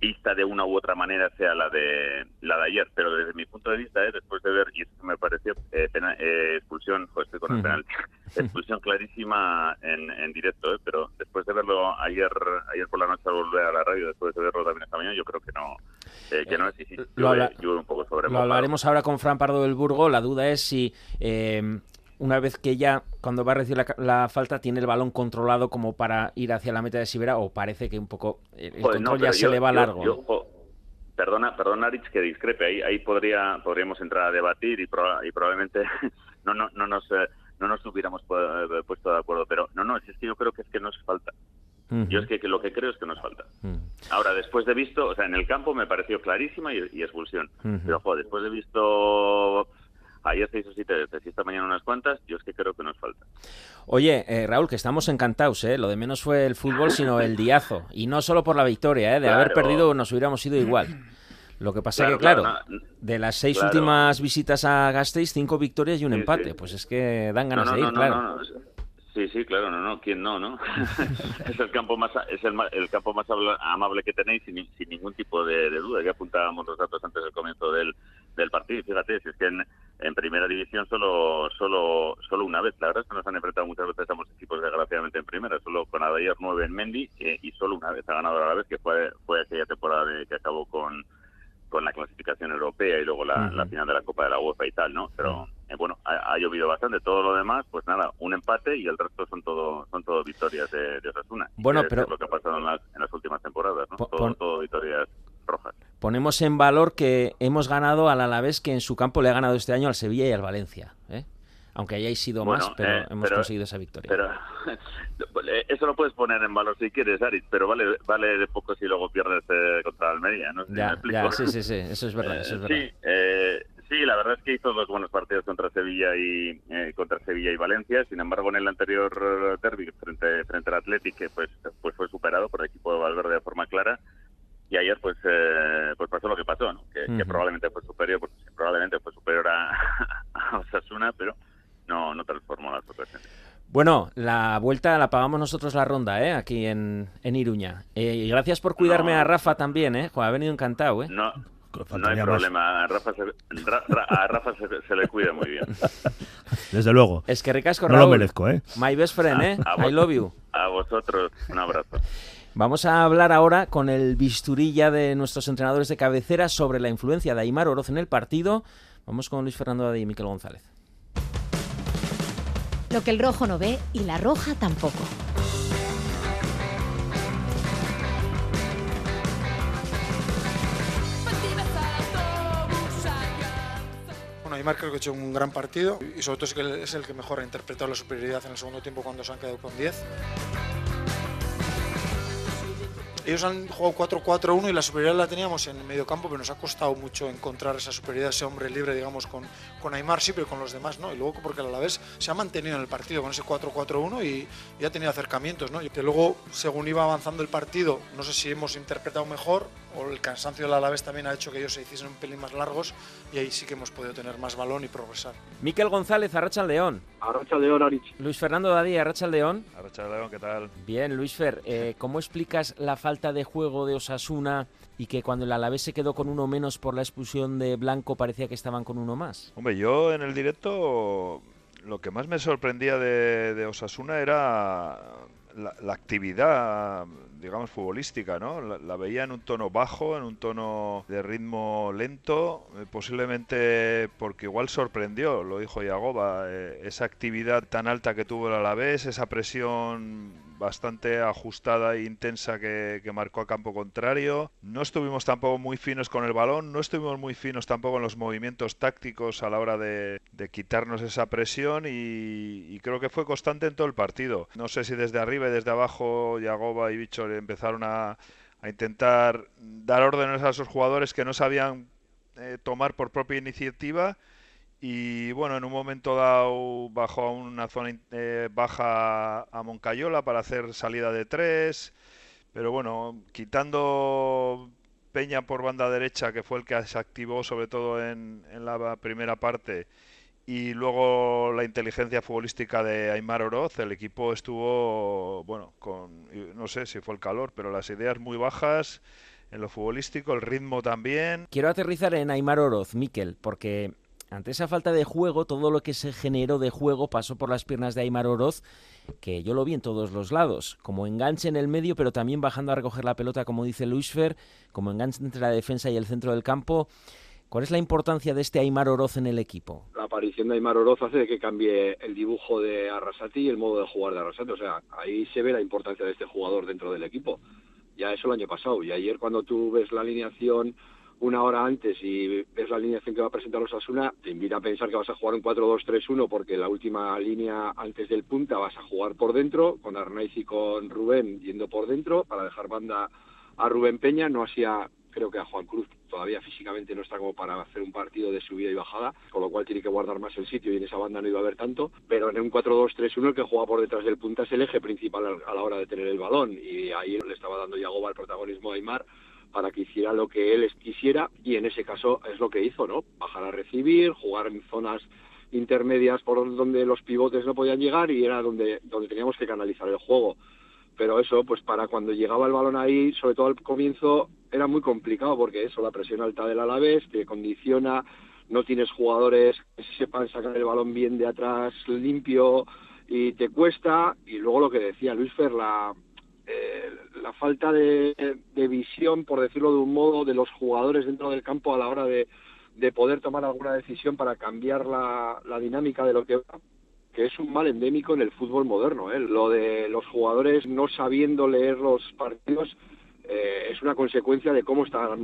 vista de una u otra manera sea la de la de ayer pero desde mi punto de vista eh, después de ver y eso me pareció eh, pena- eh, expulsión joder, estoy con el penalti expulsión clarísima en, en directo eh, pero después de verlo ayer ayer por la noche al volver a la radio después de verlo también esta mañana yo creo que no eh, que no es y sí, lo llueve- habla- llueve un poco sobre Lo hablaremos ahora con Fran Pardo del Burgo. La duda es si eh, una vez que ella, cuando va a recibir la, la falta, tiene el balón controlado como para ir hacia la meta de Sibera o parece que un poco el, el no, control ya pero se yo- le va yo- largo. yo, perdona, perdona, Rich, que discrepe. Ahí, ahí podría, podríamos entrar a debatir y, proba- y probablemente no, no, no nos eh, no nos hubiéramos eh, puesto de acuerdo. Pero no, no, es que yo creo que es que nos falta. Yo es que, que lo que creo es que nos falta. Ahora, después de visto, o sea, en el campo me pareció clarísima y, y expulsión. Pero, joder, después de visto ayer seis o siete veces y esta mañana unas cuantas, yo es que creo que nos falta. Oye, eh, Raúl, que estamos encantados, ¿eh? Lo de menos fue el fútbol, sino el diazo. Y no solo por la victoria, ¿eh? De haber perdido nos hubiéramos ido igual. Lo que pasa Claro, que, claro, claro, no, de las seis claro. últimas visitas a Gasteiz, cinco victorias y un Sí, empate. sí. Pues es que dan ganas no, no, de ir, claro. Sí, sí, claro, no, no, ¿quién no, no? es el campo más es el, el campo más amable que tenéis sin, sin ningún tipo de, de duda. Ya apuntábamos los datos antes del comienzo del, del partido. Fíjate, si es que en, en primera división solo solo solo una vez. La verdad es que nos han enfrentado muchas veces a ambos equipos desgraciadamente en primera. Solo con Adair 9 en Mendy eh, y solo una vez ha ganado a la vez, que fue, fue aquella temporada de- que acabó con con la clasificación europea y luego la, final de la Copa de la UEFA y tal, ¿no? Pero eh, bueno, ha, ha llovido bastante. Todo lo demás, pues nada, un empate y el resto son todo son todo victorias de, de Osasuna. Bueno, Que es pero- lo que ha pasado en las, en las últimas temporadas, ¿no? Todo, pon- todo victorias rojas. Ponemos en valor que hemos ganado al Alavés, que en su campo le ha ganado este año al Sevilla y al Valencia. ¿eh? Aunque hayáis sido Bueno, más, pero eh, hemos pero- conseguido esa victoria. Pero eso lo puedes poner en valor si quieres, Aris, pero vale vale de poco si luego pierdes eh, contra Almería, ¿no? si ya, ya, sí, sí, sí, eso es verdad, eso es Eh, verdad. Sí, sí, la verdad es que hizo dos buenos partidos contra Sevilla y eh, contra Sevilla y Valencia. Sin embargo, en el anterior derby frente frente al Athletic, que, pues pues fue superado por el equipo de Valverde de forma clara. Y ayer pues eh, pues pasó lo que pasó, ¿no? Que, que probablemente fue superior, pues, probablemente fue superior a, a Osasuna, pero no no transformó las ocasiones. Bueno, la vuelta la pagamos nosotros la ronda, ¿eh? Aquí en, en Iruña. Eh, y gracias por cuidarme a Rafa también, ¿eh? Jo, ha venido encantado, ¿eh? No, no hay problema. A Rafa, se, Ra- Ra- a Rafa se, se le cuida muy bien. Desde luego. Es que ricasco, No lo Raúl. merezco, ¿eh? My best friend, ¿eh? A I vos- love you. A vosotros, un abrazo. Vamos a hablar ahora con el bisturilla de nuestros entrenadores de cabecera sobre la influencia de Aymar Oroz en el partido. Vamos con Luis Fernando Dadí y Miquel González. Lo que el rojo no ve y la roja tampoco. Bueno, Aymar creo que ha hecho un gran partido y sobre todo es, que es el que mejor ha interpretado la superioridad en el segundo tiempo cuando se han quedado con 10. Ellos han jugado 4-4-1 y la superioridad la teníamos en el medio campo, pero nos ha costado mucho encontrar esa superioridad, ese hombre libre, digamos, con, con Aymar sí, pero con los demás no. Y luego porque a la vez se ha mantenido en el partido con ese 4-4-1 y, y ha tenido acercamientos, ¿no? Y que luego, según iba avanzando el partido, no sé si hemos interpretado mejor o el cansancio del Alavés también ha hecho que ellos se hiciesen un pelín más largos y ahí sí que hemos podido tener más balón y progresar. Miquel González, Arracha León. Arracha León, Arich. Luis Fernando Dadí, Arracha León. Arracha León, ¿qué tal? Bien, Luis Fer, eh, ¿cómo explicas la falta de juego de Osasuna y que cuando el Alavés se quedó con uno menos por la expulsión de Blanco parecía que estaban con uno más? Hombre, yo en el directo lo que más me sorprendía de, Osasuna era la, actividad, digamos, futbolística, ¿no? La, la veía en un tono bajo, en un tono de ritmo lento, eh, posiblemente porque igual sorprendió, lo dijo Yagoba, eh, esa actividad tan alta que tuvo el Alavés, esa presión bastante ajustada e intensa que, marcó a campo contrario. No estuvimos tampoco muy finos con el balón, no estuvimos muy finos tampoco en los movimientos tácticos a la hora de, de quitarnos esa presión y, y creo que fue constante en todo el partido. No sé si desde arriba y desde abajo Yagoba y Bicho empezaron a, a intentar dar órdenes a esos jugadores que no sabían eh, tomar por propia iniciativa y bueno, en un momento dado bajó a una zona eh, baja a Moncayola para hacer salida de tres, pero bueno, quitando Peña por banda derecha, que fue el que se activó sobre todo en, en la primera parte, y luego la inteligencia futbolística de Aymar Oroz, el equipo estuvo, bueno, con, no sé si fue el calor, pero las ideas muy bajas en lo futbolístico, el ritmo también. Quiero aterrizar en Aymar Oroz, Miquel, porque ante esa falta de juego, todo lo que se generó de juego pasó por las piernas de Aymar Oroz, que yo lo vi en todos los lados, como enganche en el medio, pero también bajando a recoger la pelota, como dice Luis Fer, como enganche entre la defensa y el centro del campo. ¿Cuál es la importancia de este Aymar Oroz en el equipo? La aparición de Aymar Oroz hace que cambie el dibujo de Arrasati y el modo de jugar de Arrasati. O sea, ahí se ve la importancia de este jugador dentro del equipo. Ya eso el año pasado. Y ayer cuando tú ves la alineación una hora antes y ves la alineación que va a presentar Osasuna, te invita a pensar que vas a jugar un 4-2-3-1 porque la última línea antes del punta vas a jugar por dentro, con Arnaiz y con Rubén yendo por dentro para dejar banda a Rubén Peña, no hacía creo que a Juan Cruz todavía físicamente no está como para hacer un partido de subida y bajada, con lo cual tiene que guardar más el sitio y en esa banda no iba a haber tanto, pero en un 4-2-3-1 el que juega por detrás del punta es el eje principal a la hora de tener el balón y ahí le estaba dando Yagoba el protagonismo a Aymar para que hiciera lo que él quisiera y en ese caso es lo que hizo, ¿no? Bajar a recibir, jugar en zonas intermedias por donde los pivotes no podían llegar y era donde, donde teníamos que canalizar el juego. Pero eso, pues para cuando llegaba el balón ahí, sobre todo al comienzo, era muy complicado porque eso, la presión alta del Alavés te condiciona, no tienes jugadores que sepan sacar el balón bien de atrás limpio y te cuesta. Y luego lo que decía Luis Fer, la, eh, la falta de, visión, por decirlo de un modo, de los jugadores dentro del campo a la hora de, de poder tomar alguna decisión para cambiar la, la dinámica de lo que va que es un mal endémico en el fútbol moderno. ¿eh? Lo de los jugadores no sabiendo leer los partidos eh, es una consecuencia de cómo está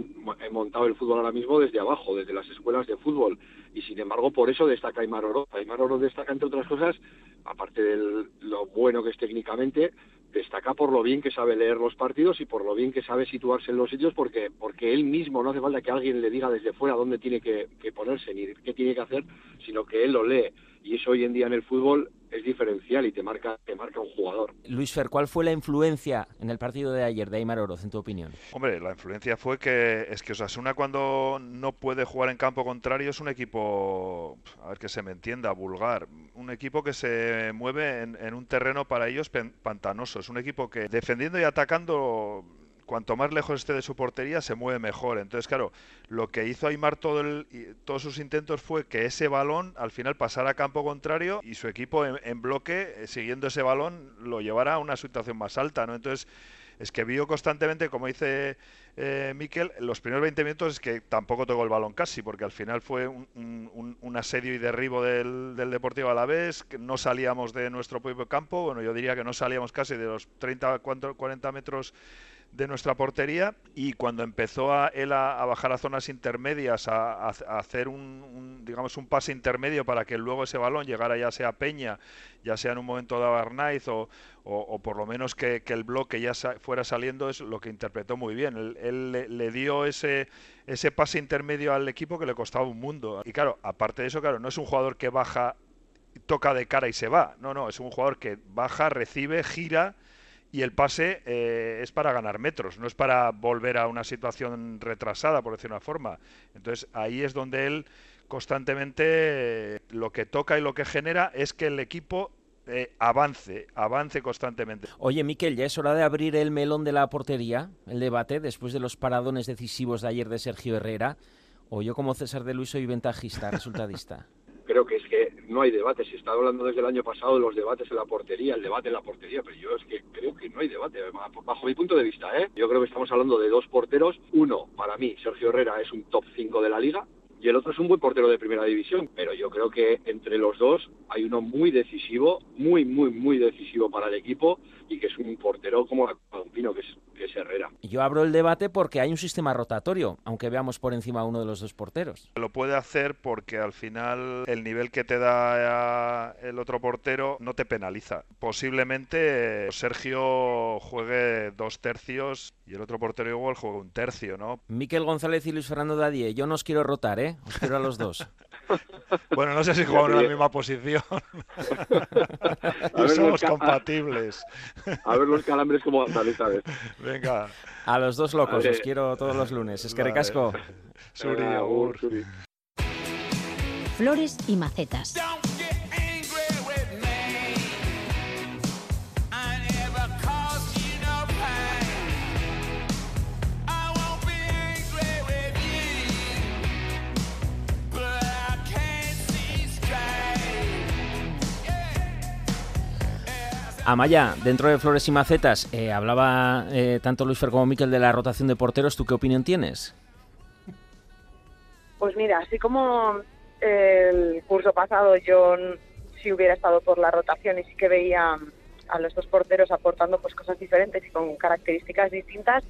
montado el fútbol ahora mismo desde abajo, desde las escuelas de fútbol. Y sin embargo, por eso destaca Aymar Oro. Aymar Oro destaca, entre otras cosas, aparte de lo bueno que es técnicamente, destaca por lo bien que sabe leer los partidos y por lo bien que sabe situarse en los sitios, porque, porque él mismo no hace falta que alguien le diga desde fuera dónde tiene que, que ponerse ni qué tiene que hacer, sino que él lo lee. Y eso hoy en día en el fútbol es diferencial y te marca, te marca un jugador. Luis Fer, ¿cuál fue la influencia en el partido de ayer de Aymar Oroz, en tu opinión? Hombre, la influencia fue que es que Osasuna cuando no puede jugar en campo contrario es un equipo, a ver que se me entienda, vulgar, un equipo que se mueve en, en un terreno para ellos pen- pantanoso, es un equipo que defendiendo y atacando cuanto más lejos esté de su portería se mueve mejor. Entonces, claro, lo que hizo Aymar todo el, todos sus intentos fue que ese balón al final pasara a campo contrario y su equipo en, bloque, eh, siguiendo ese balón, lo llevara a una situación más alta, ¿no? Entonces, es que vio constantemente, como dice eh, Miquel, los primeros 20 minutos es que tampoco tocó el balón casi, porque al final fue un, asedio y derribo del, Deportivo Alavés, que no salíamos de nuestro propio campo, bueno, yo diría que no salíamos casi de los 30, 40 metros de nuestra portería y cuando empezó a, él a, bajar a zonas intermedias, a, a- hacer un, un, digamos un pase intermedio para que luego ese balón llegara ya sea Peña, ya sea en un momento dado a o, o, por lo menos que, que el bloque ya sa- fuera saliendo, es lo que interpretó muy bien. Él, él le, le dio ese, ese pase intermedio al equipo que le costaba un mundo. Y claro, aparte de eso, claro, no es un jugador que baja, toca de cara y se va. No, no, es un jugador que baja, recibe, gira y el pase eh, es para ganar metros, no es para volver a una situación retrasada, por decir una forma. Entonces ahí es donde él constantemente eh, lo que toca y lo que genera es que el equipo eh, avance, avance constantemente. Oye, Miquel, ya es hora de abrir el melón de la portería, el debate, después de los paradones decisivos de ayer de Sergio Herrera. O yo como César de Luis soy ventajista, resultadista. Creo que es que no hay debate. Se está hablando desde el año pasado de los debates en la portería, el debate en la portería, pero yo es que creo que no hay debate, bajo mi punto de vista. ¿eh? Yo creo que estamos hablando de dos porteros. Uno, para mí, Sergio Herrera es un top 5 de la liga. Y el otro es un buen portero de primera división, pero yo creo que entre los dos hay uno muy decisivo, muy, muy, muy decisivo para el equipo y que es un portero como pino, que es, que es Herrera. Yo abro el debate porque hay un sistema rotatorio, aunque veamos por encima a uno de los dos porteros. Lo puede hacer porque al final el nivel que te da el otro portero no te penaliza. Posiblemente eh, Sergio juegue dos tercios y el otro portero igual juegue un tercio, ¿no? Miquel González y Luis Fernando Dadie, yo no os quiero rotar, ¿eh? Os quiero a los dos. Bueno, no sé si jugamos en la misma posición. Ver, somos los compatibles. A ver los calambres como andan esta vez. Venga. A los dos locos, Vale. os quiero todos los lunes. Es que Vale. recasco. Suri, agur. Suri. Flores y macetas. Amaya, dentro de Flores y Macetas, eh, hablaba eh, tanto Luis Fer como Miquel de la rotación de porteros. ¿Tú qué opinión tienes? Pues mira, así como el curso pasado yo sí hubiera estado por la rotación y sí que veía a los dos porteros aportando pues cosas diferentes y con características distintas,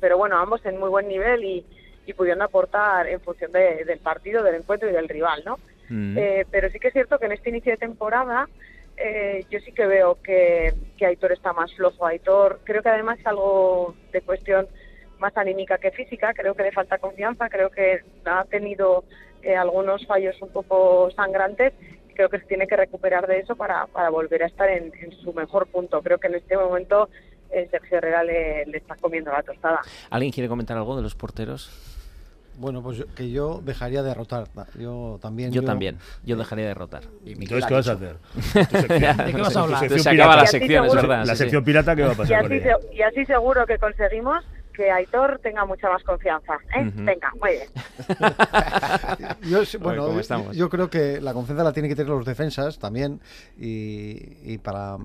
pero bueno, ambos en muy buen nivel y, y pudiendo aportar en función de- del partido, del encuentro y del rival, ¿no? Eh, pero sí que es cierto que en este inicio de temporada eh, yo sí que veo que, que Aitor está más flojo. Aitor creo que además es algo de cuestión más anímica que física, creo que le falta confianza, creo que ha tenido eh, algunos fallos un poco sangrantes creo que se tiene que recuperar de eso para, para volver a estar en, en su mejor punto. Creo que en este momento eh, Sergio Herrera le, le está comiendo la tostada. ¿Alguien quiere comentar algo de los porteros? Bueno, pues yo- que yo dejaría de rotar. Yo también. Yo también. Yo dejaría de rotar. Entonces, ¿qué vas a hacer? ¿De qué vas a hablar? Se acaba la sección, es verdad. La sí, sí. sección pirata, ¿qué va a Y pasar así, se- y así seguro que conseguimos que Aitor tenga mucha más confianza. ¿eh? Venga, muy bien. Yo, Oye, bueno, ¿cómo yo- estamos? yo creo que la confianza la tienen que tener los defensas también y, y para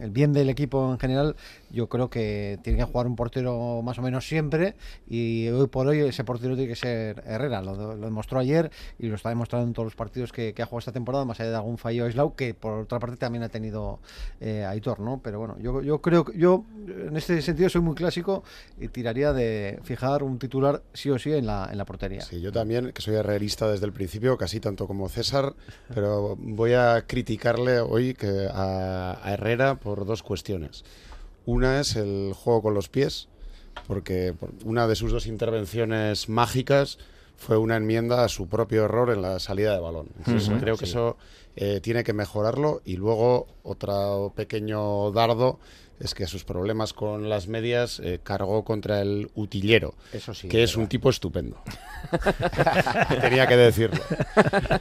el bien del equipo en general, yo creo que tiene que jugar un portero más o menos siempre y hoy por hoy ese portero tiene que ser Herrera. Lo, lo demostró ayer y lo está demostrando en todos los partidos que, que ha jugado esta temporada, más allá de algún fallo aislado que por otra parte también ha tenido eh, Aitor, ¿no? Pero bueno, yo, yo creo que yo en este sentido soy muy clásico y tiraría de fijar un titular sí o sí en la, en la portería. Sí, yo también, que soy herrerista desde el principio, casi tanto como César, pero voy a criticarle hoy que a, a Herrera por dos cuestiones. Una es el juego con los pies, porque por- una de sus dos intervenciones mágicas fue una enmienda a su propio error en la salida de balón. Entonces, creo que eso eh, tiene que mejorarlo. Y luego, otro pequeño dardo es que sus problemas con las medias eh, cargó contra el utillero, Eso sí, que es es un tipo estupendo. Tenía que decirlo.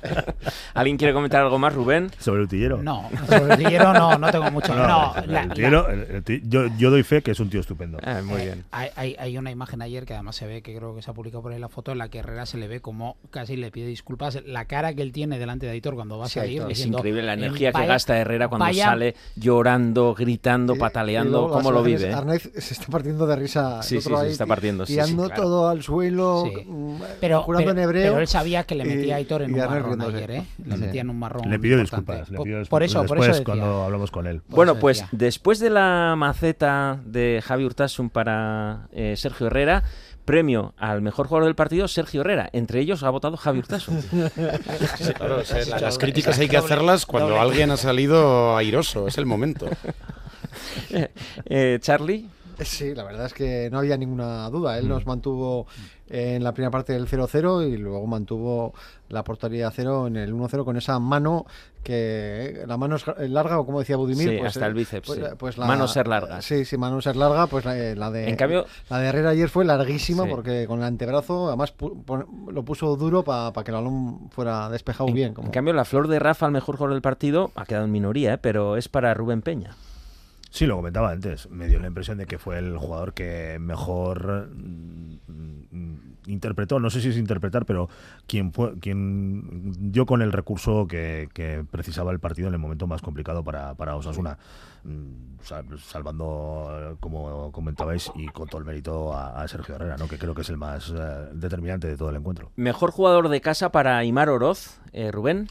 ¿Alguien quiere comentar algo más, Rubén? ¿Sobre el utillero? No, sobre el utillero no, no tengo mucho. No, el la- utillero, la- el- el yo, yo doy fe que es un tío estupendo. Ah, muy Eh, bien. Hay, hay, hay una imagen ayer que además se ve, que creo que se ha publicado por ahí la foto, en la que Herrera se le ve como casi le pide disculpas. La cara que él tiene delante de Aitor cuando va a Sí, salir. es diciendo, increíble la eh, energía que vaya- gasta Herrera cuando vaya- sale llorando, gritando, pataleando. Luego las ¿Cómo lo imágenes, vive? eh? Arnaiz se está partiendo de risa. Sí, sí, se está partiendo, sí, sí, Tirando claro. todo al suelo, Sí. mm, Pero, jurando pero, en hebreo. pero él sabía que le metía y- a Aitor en y un marrón ayer, ¿eh? Le Sí. metía en un marrón. Le pidió disculpas. Le Por- eso, por después eso decía. cuando hablamos con él. Por Bueno, pues después de la maceta de Javi Urtasun para eh, Sergio Herrera, premio al mejor jugador del partido, Sergio Herrera. Entre ellos ha votado Javi Urtasun. Claro, o sea, la- las críticas hay que hacerlas cuando alguien ha salido airoso, es el momento. Eh, Charlie. Sí, la verdad es que no había ninguna duda. Él nos mantuvo en la primera parte del 0-0 y luego mantuvo la portería 0 en el 1-0 con esa mano que la mano es larga o como decía Budimir, Sí, pues, hasta eh, el bíceps, pues, sí. eh, pues la, Mano ser larga. Sí, sí, mano ser larga, pues la, la de En cambio- la de Herrera ayer fue larguísima Sí. porque con el antebrazo además pu- lo puso duro para que el balón fuera despejado En, bien. como- en cambio, la flor de Rafa, el mejor jugador del partido, ha quedado en minoría, ¿eh? pero es para Rubén Peña. Sí, lo comentaba antes. Me dio la impresión de que fue el jugador que mejor mm, interpretó, no sé si es interpretar, pero quien fue, quien dio con el recurso que, precisaba el partido en el momento más complicado para, para Osasuna, Mm, sal- salvando, como comentabais, y con todo el mérito a, Sergio Herrera, ¿no? que creo que es el más eh, determinante de todo el encuentro. Mejor jugador de casa para Aymar Oroz, eh, Rubén.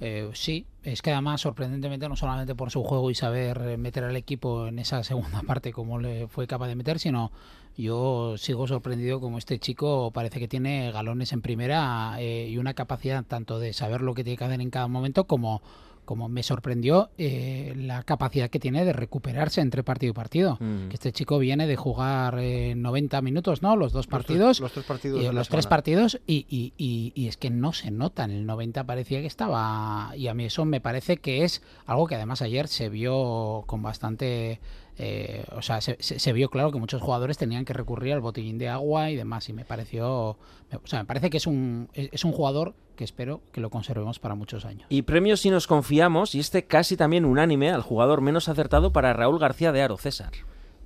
Eh, sí, es que además sorprendentemente no solamente por su juego y saber eh, meter al equipo en esa segunda parte como le fue capaz de meter, sino yo sigo sorprendido como este chico parece que tiene galones en primera eh, y una capacidad tanto de saber lo que tiene que hacer en cada momento como como me sorprendió eh, la capacidad que tiene de recuperarse entre partido y partido. Mm. Que este chico viene de jugar eh, 90 minutos, ¿no? Los dos Los tres- partidos. los tres partidos los tres partidos y, y- y- y es que no se nota. En el 90 parecía que estaba. Y a mí eso me parece que es algo que además ayer se vio con bastante. eh, o sea, se, se- se vio claro que muchos jugadores tenían que recurrir al botellín de agua y demás. Y me pareció. me- o sea, me parece que es un, es un jugador que espero que lo conservemos para muchos años. Y premio si nos confiamos, y este casi también unánime al jugador menos acertado para Raúl García de Aro, César.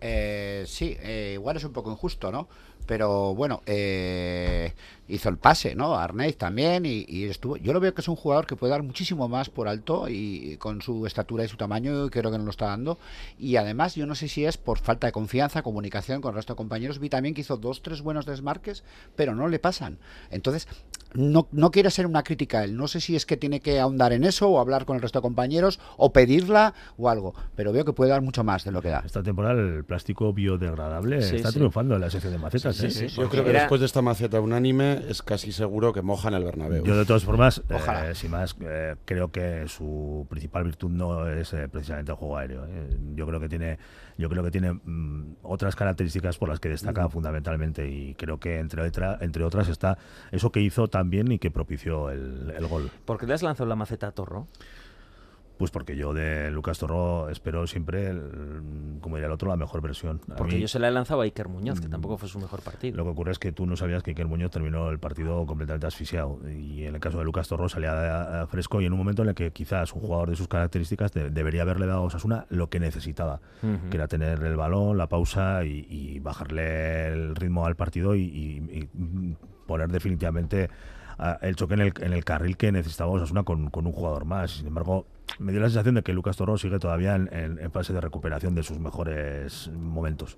Eh, sí, eh, igual es un poco injusto, ¿no? Pero bueno, eh, hizo el pase, ¿no? Arnaiz también y, y estuvo. Yo lo veo que es un jugador que puede dar muchísimo más por alto y con su estatura y su tamaño creo que no lo está dando. Y además yo no sé si es por falta de confianza, comunicación con el resto de compañeros. Vi también que hizo dos, tres buenos desmarques, pero no le pasan. Entonces no, no quiero ser una crítica a él. No sé si es que tiene que ahondar en eso o hablar con el resto de compañeros o pedirla o algo. Pero veo que puede dar mucho más de lo que da. Esta temporada el plástico biodegradable Sí, está sí. triunfando en la sección de macetas. Sí, ¿eh? sí, Yo creo que después de esta maceta unánime es casi seguro que mojan el Bernabéu. Yo de todas formas, eh, Ojalá. sin más, eh, creo que su principal virtud no es eh, precisamente el juego aéreo. eh. Yo creo que tiene, yo creo que tiene mm, otras características por las que destaca fundamentalmente y creo que entre otra- entre otras está eso que hizo también y que propició el, el gol. ¿Por qué le has lanzado la maceta a Torro? Pues porque yo de Lucas Torró espero siempre, el- como diría el otro, la mejor versión. A Porque mí- yo se la he lanzado a Iker Muñoz, que tampoco fue su mejor partido. Lo que ocurre es que tú no sabías que Iker Muñoz terminó el partido completamente asfixiado. Y en el caso de Lucas Torró salía eh, fresco y en un momento en el que quizás un jugador de sus características de- debería haberle dado a Osasuna lo que necesitaba, Ujú. que era tener el balón, la pausa y, y bajarle el ritmo al partido y, y- y, mm, poner definitivamente ah, el choque en el, en el carril que necesitaba Osasuna con, con un jugador más. Sin embargo, me dio la sensación de que Lucas Torró sigue todavía en- en- en fase de recuperación de sus mejores momentos.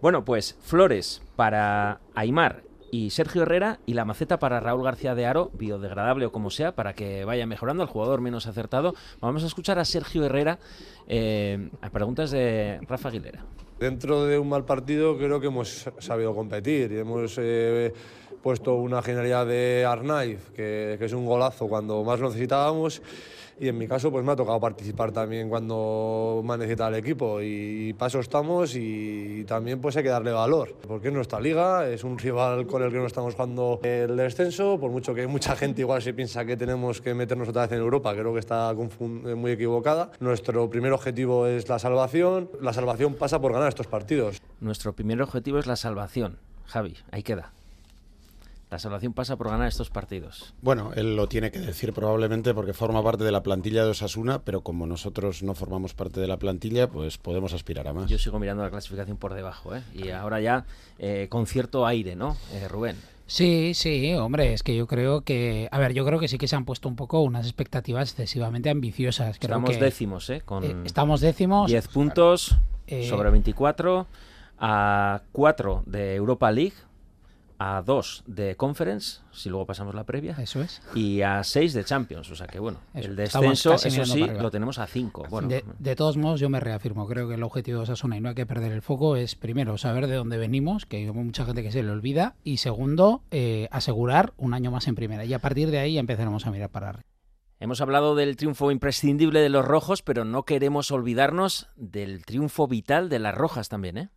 Bueno, pues flores para Aymar y Sergio Herrera y la maceta para Raúl García de Aro, biodegradable o como sea, para que vaya mejorando el jugador menos acertado. Vamos a escuchar a Sergio Herrera eh, a preguntas de Rafa Aguilera. Dentro de un mal partido creo que hemos sabido competir y hemos eh, puesto una genialidad de Arnaiz, que, que es un golazo cuando más lo necesitábamos y en mi caso pues me ha tocado participar también cuando más necesita el equipo y paso estamos y también pues hay que darle valor porque es nuestra liga, es un rival con el que no estamos jugando el descenso, por mucho que mucha gente igual se piensa que tenemos que meternos otra vez en Europa, creo que está muy equivocada. Nuestro primer objetivo es la salvación, la salvación pasa por ganar estos partidos. Nuestro primer objetivo es la salvación. Javi, ahí queda. La salvación pasa por ganar estos partidos. Bueno, él lo tiene que decir probablemente porque forma parte de la plantilla de Osasuna, pero como nosotros no formamos parte de la plantilla, pues podemos aspirar a más. Yo sigo mirando la clasificación por debajo, ¿eh? Y ahora ya eh, con cierto aire, ¿no? Eh, Rubén. Sí, sí, hombre, es que yo creo que, a ver, yo creo que sí que se han puesto un poco unas expectativas excesivamente ambiciosas. Creo Estamos que- décimos, ¿eh? Con Eh, estamos décimos. 10 puntos Eh, sobre 24, a 4 de Europa League, a 2 de Conference, si luego pasamos la previa. Eso es. Y a 6 de Champions. O sea que, bueno, Eso, el descenso, eso sí, lo tenemos a 5. Bueno, de, de todos modos, yo me reafirmo. Creo que el objetivo de Osasuna, y no hay que perder el foco, es primero saber de dónde venimos, que hay mucha gente que se le olvida, y segundo, eh, asegurar un año más en primera. Y a partir de ahí ya empezaremos a mirar para arriba. Hemos hablado del triunfo imprescindible de los rojos, pero no queremos olvidarnos del triunfo vital de las rojas también, ¿eh?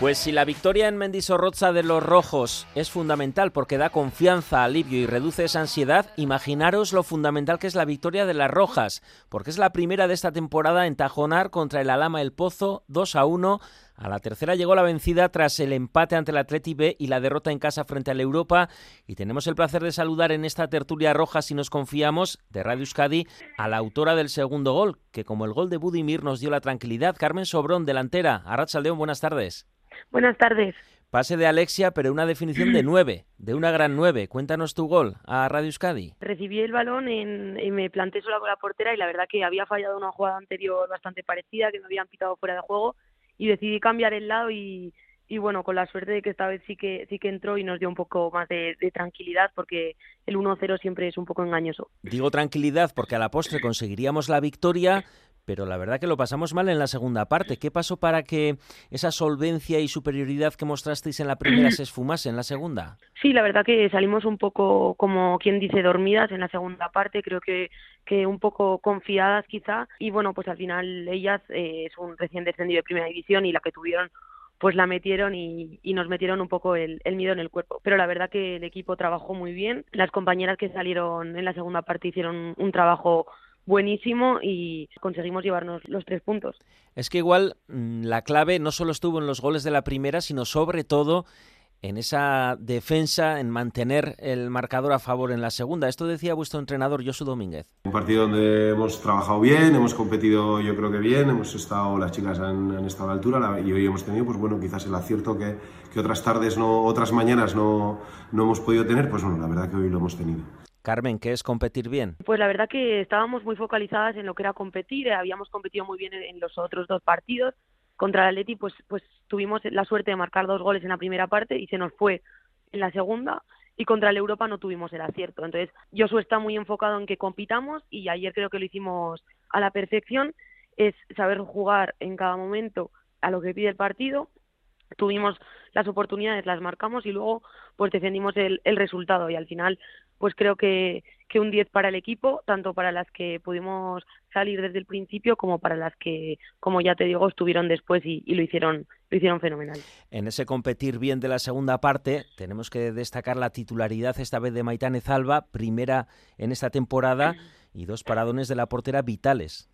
Pues si la victoria en Mendizorroza de los rojos es fundamental porque da confianza, alivio y reduce esa ansiedad, imaginaros lo fundamental que es la victoria de las rojas, porque es la primera de esta temporada en tajonar contra el Alama El Pozo 2 a 1. A la tercera llegó la vencida tras el empate ante el Atleti B y la derrota en casa frente al Europa. Y tenemos el placer de saludar en esta tertulia roja, si nos confiamos, de Radio Euskadi, a la autora del segundo gol, que como el gol de Budimir nos dio la tranquilidad, Carmen Sobrón, delantera. Arrachaldeón, buenas tardes. Buenas tardes. Pase de Alexia, pero una definición de 9, de una gran 9. Cuéntanos tu gol a Radio Euskadi. Recibí el balón en, y me planté sola con la portera y la verdad que había fallado una jugada anterior bastante parecida, que me habían pitado fuera de juego y decidí cambiar el lado y, y bueno, con la suerte de que esta vez sí que sí que entró y nos dio un poco más de, de tranquilidad porque el 1-0 siempre es un poco engañoso. Digo tranquilidad porque a la postre conseguiríamos la victoria, pero la verdad que lo pasamos mal en la segunda parte. ¿Qué pasó para que esa solvencia y superioridad que mostrasteis en la primera se esfumase en la segunda? Sí, la verdad que salimos un poco, como quien dice, dormidas en la segunda parte, creo que, que un poco confiadas quizá, y bueno, pues al final ellas eh, es un recién descendido de primera división y la que tuvieron pues la metieron y, y nos metieron un poco el, el miedo en el cuerpo. Pero la verdad que el equipo trabajó muy bien, las compañeras que salieron en la segunda parte hicieron un trabajo buenísimo y conseguimos llevarnos los tres puntos. Es que igual mm, la clave no solo estuvo en los goles de la primera, sino sobre todo en esa defensa, en mantener el marcador a favor en la segunda. Esto decía vuestro entrenador Josu Domínguez. Un partido donde hemos trabajado bien, hemos competido yo creo que bien, hemos estado, las chicas han, han estado a la altura y hoy hemos tenido, pues bueno, quizás el acierto que, que otras tardes, no, otras mañanas no, no hemos podido tener, pues bueno, la verdad que hoy lo hemos tenido. Carmen, ¿qué es competir bien? Pues la verdad que estábamos muy focalizadas en lo que era competir, eh, habíamos competido muy bien en, los otros dos partidos. Contra el Atleti pues, pues tuvimos la suerte de marcar dos goles en la primera parte y se nos fue en la segunda y contra el Europa no tuvimos el acierto. Entonces Josu está muy enfocado en que compitamos y ayer creo que lo hicimos a la perfección, es saber jugar en cada momento a lo que pide el partido tuvimos las oportunidades, las marcamos y luego pues defendimos el, el resultado y al final pues creo que, que un 10 para el equipo, tanto para las que pudimos salir desde el principio como para las que, como ya te digo, estuvieron después y, y lo hicieron lo hicieron fenomenal. En ese competir bien de la segunda parte, tenemos que destacar la titularidad esta vez de Maitane Zalba, primera en esta temporada, y dos paradones de la portera vitales.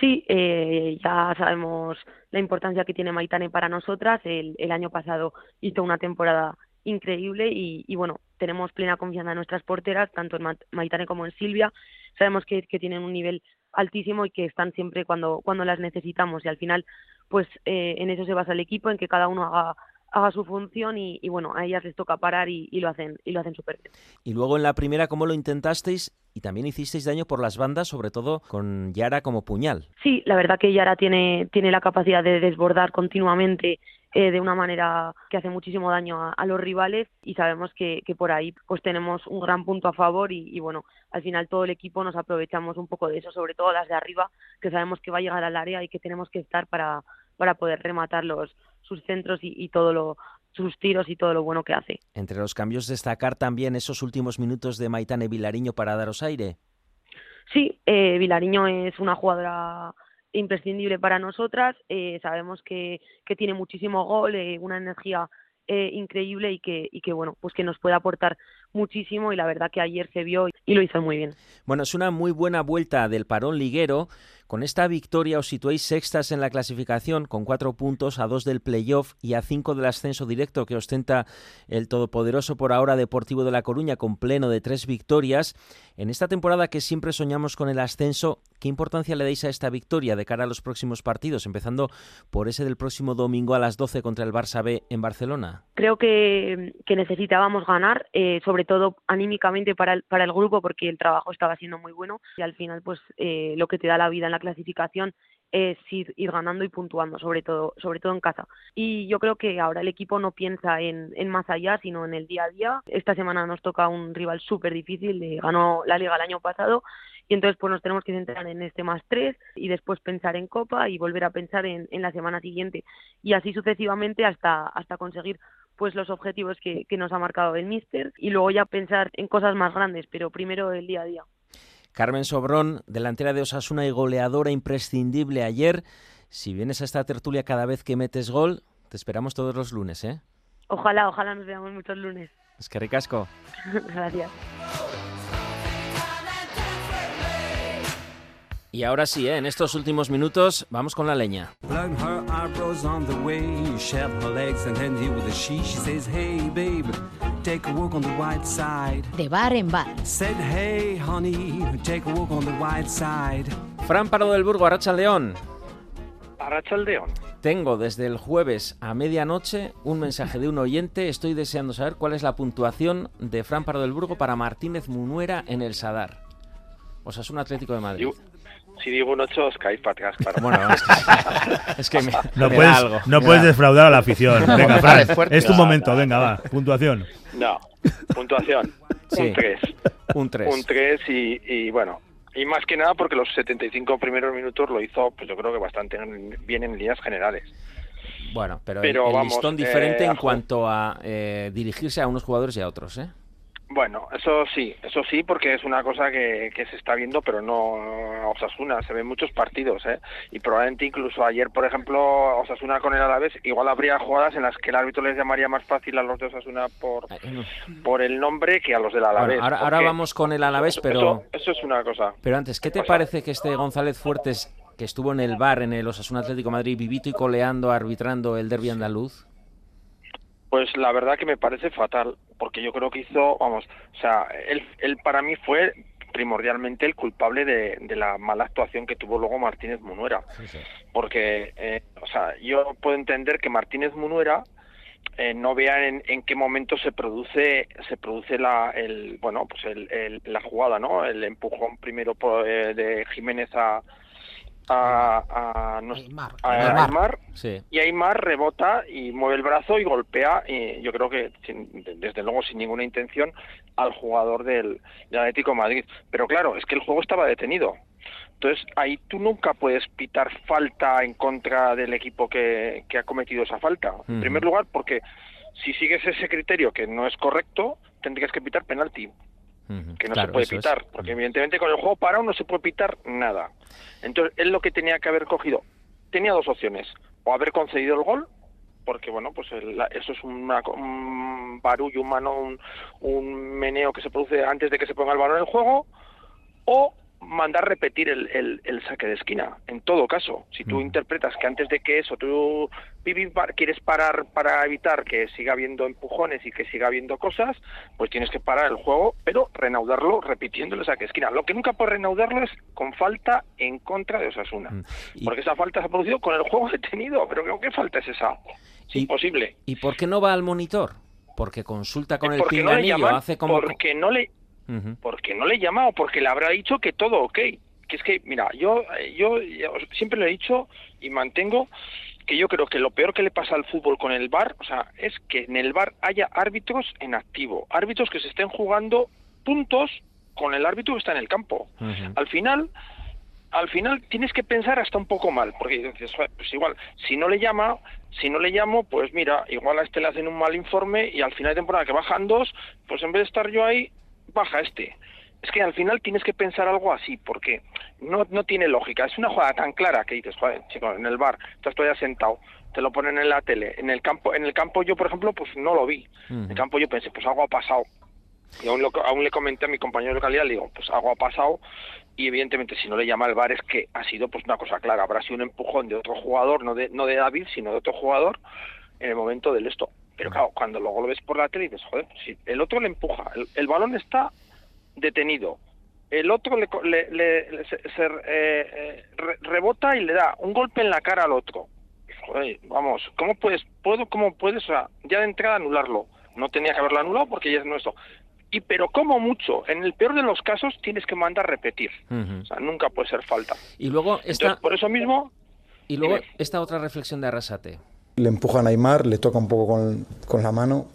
Sí, eh, ya sabemos la importancia que tiene Maitane para nosotras. El, el año pasado hizo una temporada increíble y, y, bueno, tenemos plena confianza en nuestras porteras, tanto en Ma- Maitane como en Silvia. Sabemos que, que tienen un nivel altísimo y que están siempre cuando, cuando las necesitamos y al final pues eh, en eso se basa el equipo, en que cada uno haga haga su función y, y bueno, a ellas les toca parar y, y lo hacen y lo hacen súper bien. Y luego en la primera, ¿cómo lo intentasteis? Y también hicisteis daño por las bandas, sobre todo con Yara como puñal. Sí, la verdad que Yara tiene, tiene la capacidad de desbordar continuamente eh, de una manera que hace muchísimo daño a, a los rivales y sabemos que, que por ahí pues tenemos un gran punto a favor y, y bueno, al final todo el equipo nos aprovechamos un poco de eso, sobre todo las de arriba, que sabemos que va a llegar al área y que tenemos que estar para, para poder rematar los, sus centros y, y todo lo, sus tiros y todo lo bueno que hace. Entre los cambios, destacar también esos últimos minutos de Maitane Vilariño para daros aire. Sí, eh, Vilariño es una jugadora imprescindible para nosotras. Eh, sabemos que, que tiene muchísimo gol, eh, una energía eh, increíble y que, y que bueno, pues que nos puede aportar muchísimo y la verdad que ayer se vio y lo hizo muy bien. Bueno, es una muy buena vuelta del parón liguero. Con esta victoria os situáis sextas en la clasificación con cuatro puntos a dos del playoff y a cinco del ascenso directo que ostenta el todopoderoso por ahora Deportivo de La Coruña con pleno de tres victorias. En esta temporada que siempre soñamos con el ascenso, ¿qué importancia le dais a esta victoria de cara a los próximos partidos, empezando por ese del próximo domingo a las 12 contra el Barça B en Barcelona? Creo que, que necesitábamos ganar, eh, sobre todo anímicamente para el, para el grupo, porque el trabajo estaba siendo muy bueno y al final pues eh, lo que te da la vida en la clasificación es ir, ganando y puntuando, sobre todo, sobre todo en casa. Y yo creo que ahora el equipo no piensa en, más allá, sino en el día a día. Esta semana nos toca un rival súper difícil, eh, ganó la liga el año pasado y entonces pues nos tenemos que centrar en este más tres y después pensar en Copa y volver a pensar en, la semana siguiente y así sucesivamente hasta, hasta conseguir pues los objetivos que, nos ha marcado el míster y luego ya pensar en cosas más grandes, pero primero el día a día. Carmen Sobrón, delantera de Osasuna y goleadora imprescindible ayer. Si vienes a esta tertulia cada vez que metes gol, te esperamos todos los lunes, ¿eh? Ojalá, ojalá nos veamos muchos lunes. Es que ricasco. Gracias. Y ahora sí, ¿eh? en estos últimos minutos vamos con la leña. De bar en bar. Said, hey honey, take a walk on the white side. Fran Pardo del Burgo, Arracha León. Arracha León. Tengo desde el jueves a medianoche un mensaje de un oyente. Estoy deseando saber cuál es la puntuación de Fran Pardo del Burgo para Martínez Munuera en el Sadar. O sea, es un Atlético de Madrid. Si digo un 8, os caéis para atrás, claro. Bueno, es que, es que me, no me puedes, algo. No puedes da. defraudar a la afición. Venga, Fran, es tu No, momento. no, Venga, va. Puntuación. No, puntuación. Sí. Un 3. Un 3. Un 3 y, y bueno, y más que nada porque los 75 primeros minutos lo hizo, pues yo creo que bastante bien en líneas generales. Bueno, pero, Pero el, el vamos, listón diferente eh, en ju- cuanto a eh, dirigirse a unos jugadores y a otros, ¿eh? Bueno, eso sí, eso sí, porque es una cosa que, que se está viendo, pero no Osasuna, se ven muchos partidos, ¿eh? Y probablemente incluso ayer, por ejemplo, Osasuna con el Alavés, igual habría jugadas en las que el árbitro les llamaría más fácil a los de Osasuna por, por el nombre que a los del Alavés. Bueno, ahora, vamos con el Alavés, pero... Eso, eso es una cosa. Pero antes, ¿qué te O sea, parece que este González Fuertes, que estuvo en el bar en el Osasuna Atlético Madrid, vivito y coleando, arbitrando el derby andaluz? Pues la verdad que me parece fatal, porque yo creo que hizo, vamos, o sea, él, él para mí fue primordialmente el culpable de, de la mala actuación que tuvo luego Martínez Munuera. Porque, eh, o sea, yo puedo entender que Martínez Munuera eh, no vea en, en qué momento se produce se produce la el bueno pues el, el- la jugada no el empujón primero por, eh, de Jiménez a a, a, nos- a Aymar. Aymar, Sí. y Aymar rebota y mueve el brazo y golpea, y yo creo que sin- desde luego sin ninguna intención, al jugador del, del Atlético de Madrid. Pero claro, es que el juego estaba detenido. Entonces ahí tú nunca puedes pitar falta en contra del equipo que, que ha cometido esa falta. En primer lugar, porque si sigues ese criterio que no es correcto, tendrías que pitar penalti. Que no claro, se puede es. pitar, porque evidentemente con el juego parado no se puede pitar nada. Entonces, él lo que tenía que haber cogido, tenía dos opciones, o haber concedido el gol, porque bueno, pues el- la- eso es una un barullo humano, un, un meneo que se produce antes de que se ponga el balón en juego, o mandar repetir el, el- el saque de esquina. En todo caso, si tú interpretas que antes de que eso tú quieres parar para evitar que siga habiendo empujones y que siga habiendo cosas, pues tienes que parar el juego, pero reanudarlo repitiendo el saque de esquina. Lo que nunca puedes reanudarlo es con falta en contra de Osasuna. Porque esa falta se ha producido con el juego detenido. Pero creo que falta es esa. Es imposible. ¿Y por qué no va al monitor? Porque consulta con el porque no le pinganillo, llaman, hace como... porque no le Porque no le he llamado, porque le habrá dicho que todo ok. Que es que, mira, yo, yo, yo siempre le he dicho y mantengo que yo creo que lo peor que le pasa al fútbol con el VAR, o sea, es que en el VAR haya árbitros en activo, árbitros que se estén jugando puntos con el árbitro que está en el campo. Al final, al final tienes que pensar hasta un poco mal, porque dices, "Joder, pues igual, si no le llama, si no le llamo, pues mira, igual a este le hacen un mal informe y al final de temporada que bajan dos, pues en vez de estar yo ahí, baja este. Es que al final tienes que pensar algo así, porque no, no tiene lógica. Es una jugada tan clara que dices, joder, chico, en el bar, estás todavía sentado, te lo ponen en la tele. En el campo, en el campo yo, por ejemplo, pues no lo vi. En el campo yo pensé, pues algo ha pasado. Y aún, lo- aún le comenté a mi compañero de calidad, le digo, pues algo ha pasado y evidentemente si no le llama al VAR es que ha sido pues una cosa clara, habrá sido un empujón de otro jugador, no de, no de David, sino de otro jugador en el momento del esto. Pero claro, cuando luego lo ves por la tele dices, joder, si el otro le empuja, el, el balón está detenido, el otro le, le- le- se, se, eh, eh, re- rebota y le da un golpe en la cara al otro. Joder, vamos, ¿cómo puedes, puedo, cómo puedes, o sea, ya de entrada anularlo? No tenía que haberlo anulado porque ya es nuestro. Y pero como mucho, en el peor de los casos tienes que mandar repetir. O sea, nunca puede ser falta. Y luego esta, Entonces, por eso mismo, y luego dime. esta otra reflexión de Arrasate. Le empuja a Neymar, le toca un poco con, con la mano.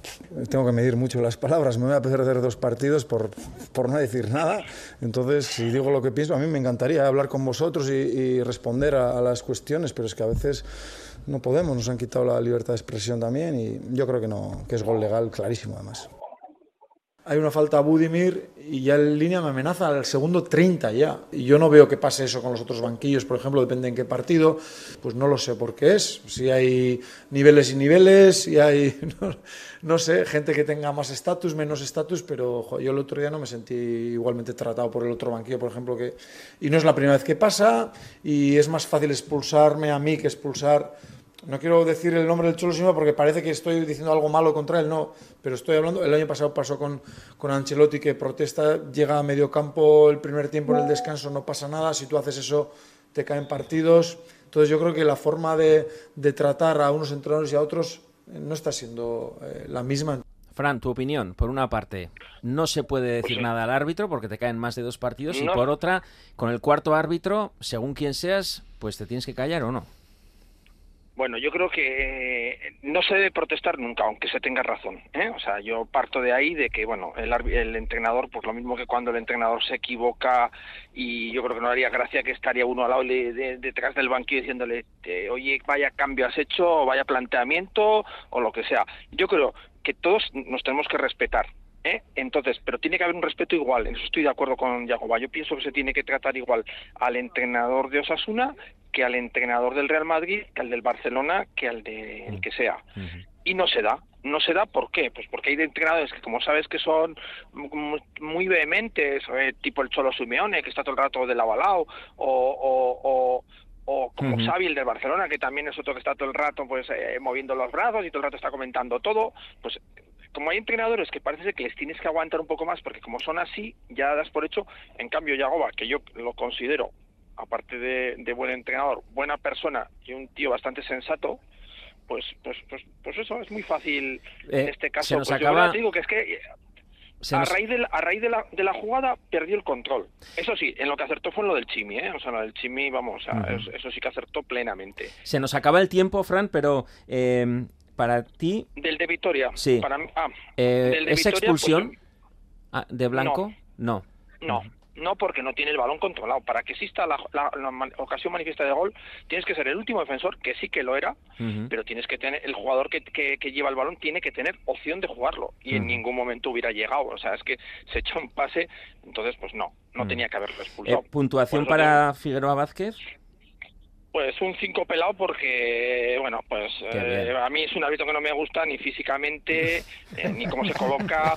Tengo que medir mucho las palabras. Me voy a perder dos partidos por, por no decir nada. Entonces, si digo lo que pienso, a mí me encantaría hablar con vosotros y, responder a, a las cuestiones, pero es que a veces no podemos. Nos han quitado la libertad de expresión también y yo creo que no, que es gol legal clarísimo además. Hay una falta a Budimir y ya en línea me amenaza al segundo 30 ya. Y yo no veo que pase eso con los otros banquillos, por ejemplo, depende en qué partido. Pues no lo sé por qué es. Si hay niveles y niveles, y hay, no, sé, gente que tenga más estatus, menos estatus, pero yo el otro día no me sentí igualmente tratado por el otro banquillo, por ejemplo, que... Y no es la primera vez que pasa y es más fácil expulsarme a mí que expulsar no quiero decir el nombre del Cholo Simeone porque parece que estoy diciendo algo malo contra él, no, pero estoy hablando, el año pasado pasó con, con Ancelotti que protesta, llega a medio campo el primer tiempo en el descanso, no pasa nada, si tú haces eso te caen partidos, entonces yo creo que la forma de, de tratar a unos entrenadores y a otros eh, no está siendo eh, la misma. Fran, tu opinión. Por una parte, no se puede decir nada al árbitro porque te caen más de dos partidos. Y No. por otra, con el cuarto árbitro, según quien seas, pues te tienes que callar o no. Bueno, yo creo que eh, no se debe protestar nunca, aunque se tenga razón. ¿eh? O sea, yo parto de ahí de que, bueno, el, el entrenador, pues lo mismo que cuando el entrenador se equivoca y yo creo que no haría gracia que estaría uno al lado de- de- detrás del banquillo diciéndole, oye, vaya cambio has hecho, vaya planteamiento o lo que sea. Yo creo que todos nos tenemos que respetar. ¿eh? Entonces, pero tiene que haber un respeto igual. En eso estoy de acuerdo con Yagoba. Yo pienso que se tiene que tratar igual al entrenador de Osasuna que al entrenador del Real Madrid, que al del Barcelona, que al de el que sea. Y no se da. No se da, ¿por qué? Pues porque hay entrenadores que, como sabes, que son mu- muy vehementes, eh, tipo el Cholo Simeone, que está todo el rato del avalao, o, o, o, o como Ujú. Xavi, el del Barcelona, que también es otro que está todo el rato pues eh, moviendo los brazos y todo el rato está comentando todo, pues como hay entrenadores que parece que les tienes que aguantar un poco más porque como son así, ya das por hecho, en cambio Yagoba, que yo lo considero, aparte de, de buen entrenador, buena persona y un tío bastante sensato, pues pues pues, pues eso es muy fácil Eh, en este caso. se nos Pues yo acaba- te digo que es que eh, a raíz, de la, a raíz de, la, de la jugada perdió el control. Eso sí, en lo que acertó fue en lo del Chimi, ¿eh? O sea, lo del Chimi, vamos, o sea, eso sí que acertó plenamente. Se nos acaba el tiempo, Fran, pero eh, para ti, Del de Vitoria, Sí. para ah, eh, del de ¿esa pues, expulsión ah, de Blanco? No. no, no porque no tiene el balón controlado. Para que exista la, la- la ocasión manifiesta de gol, tienes que ser el último defensor, que sí que lo era, pero tienes que tener, el jugador que, que- que lleva el balón tiene que tener opción de jugarlo, y en ningún momento hubiera llegado. O sea, es que se echó un pase, entonces pues no, no tenía que haberlo expulsado. Eh, puntuación para Figueroa Vázquez. Pues un 5 pelado porque, bueno, pues eh, a mí es un árbitro que no me gusta ni físicamente, eh, ni cómo se coloca.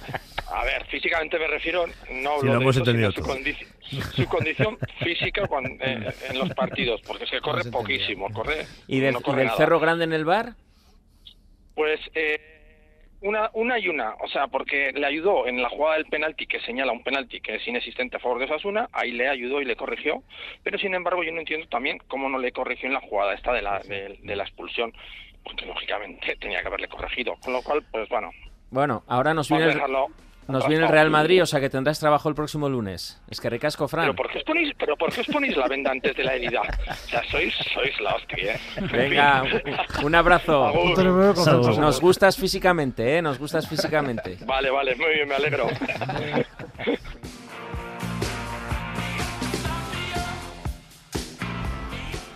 A ver, físicamente me refiero, no hablo lo de hemos eso, sino entendido su, todo. condi- su condición física cuando- eh, en los partidos, porque se corre poquísimo, corre, ¿Y del, no y corre del nada. Cerro Grande en el bar? Pues eh, una, una y una, o sea, porque le ayudó en la jugada del penalti, que señala un penalti que es inexistente a favor de Osasuna, ahí le ayudó y le corrigió, pero sin embargo yo no entiendo también cómo no le corrigió en la jugada esta de la, de, de la expulsión, porque lógicamente tenía que haberle corregido, con lo cual, pues bueno, Bueno, ahora nos viene el. Nos viene el Real Madrid, o sea que tendrás trabajo el próximo lunes. Es que recasco, Fran. Pero ¿por qué os ponéis, pero ¿por qué os ponéis la venda antes de la herida? O sea, sois, sois la hostia, ¿eh? En Venga, un- abrazo. Agur. Nos, nos gustas físicamente, ¿eh? Nos gustas físicamente. Vale, vale, muy bien, me alegro.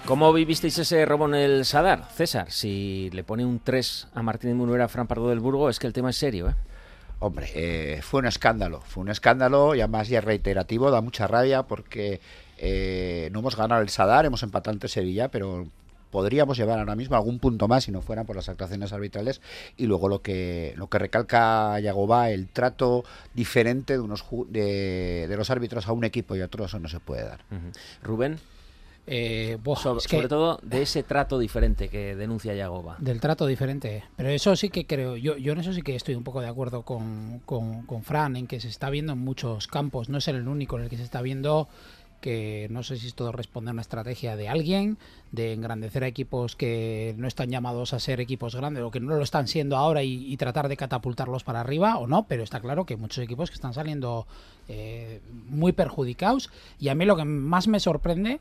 ¿Cómo vivisteis ese robo en el Sadar, César? Si le pone un 3 a Martín Munuera a Fran Pardo del Burgo, es que el tema es serio, ¿eh? Hombre, eh, fue un escándalo, fue un escándalo y además ya reiterativo, da mucha rabia porque eh, no hemos ganado el Sadar, hemos empatado ante Sevilla, pero podríamos llevar ahora mismo algún punto más si no fueran por las actuaciones arbitrales y luego lo que lo que recalca Yagoba, el trato diferente de unos de, de los árbitros a un equipo y a otro, eso no se puede dar. Rubén. Eh, sobre, es que- sobre todo de ese trato diferente que denuncia Yagoba. Del trato diferente. Pero eso sí que creo, yo, yo en eso sí que estoy un poco de acuerdo con, con, con Fran, en que se está viendo en muchos campos, no es el único en el que se está viendo que no sé si esto responde a una estrategia de alguien, de engrandecer a equipos que no están llamados a ser equipos grandes o que no lo están siendo ahora y, y tratar de catapultarlos para arriba o no, pero está claro que hay muchos equipos que están saliendo eh, muy perjudicados y a mí lo que más me sorprende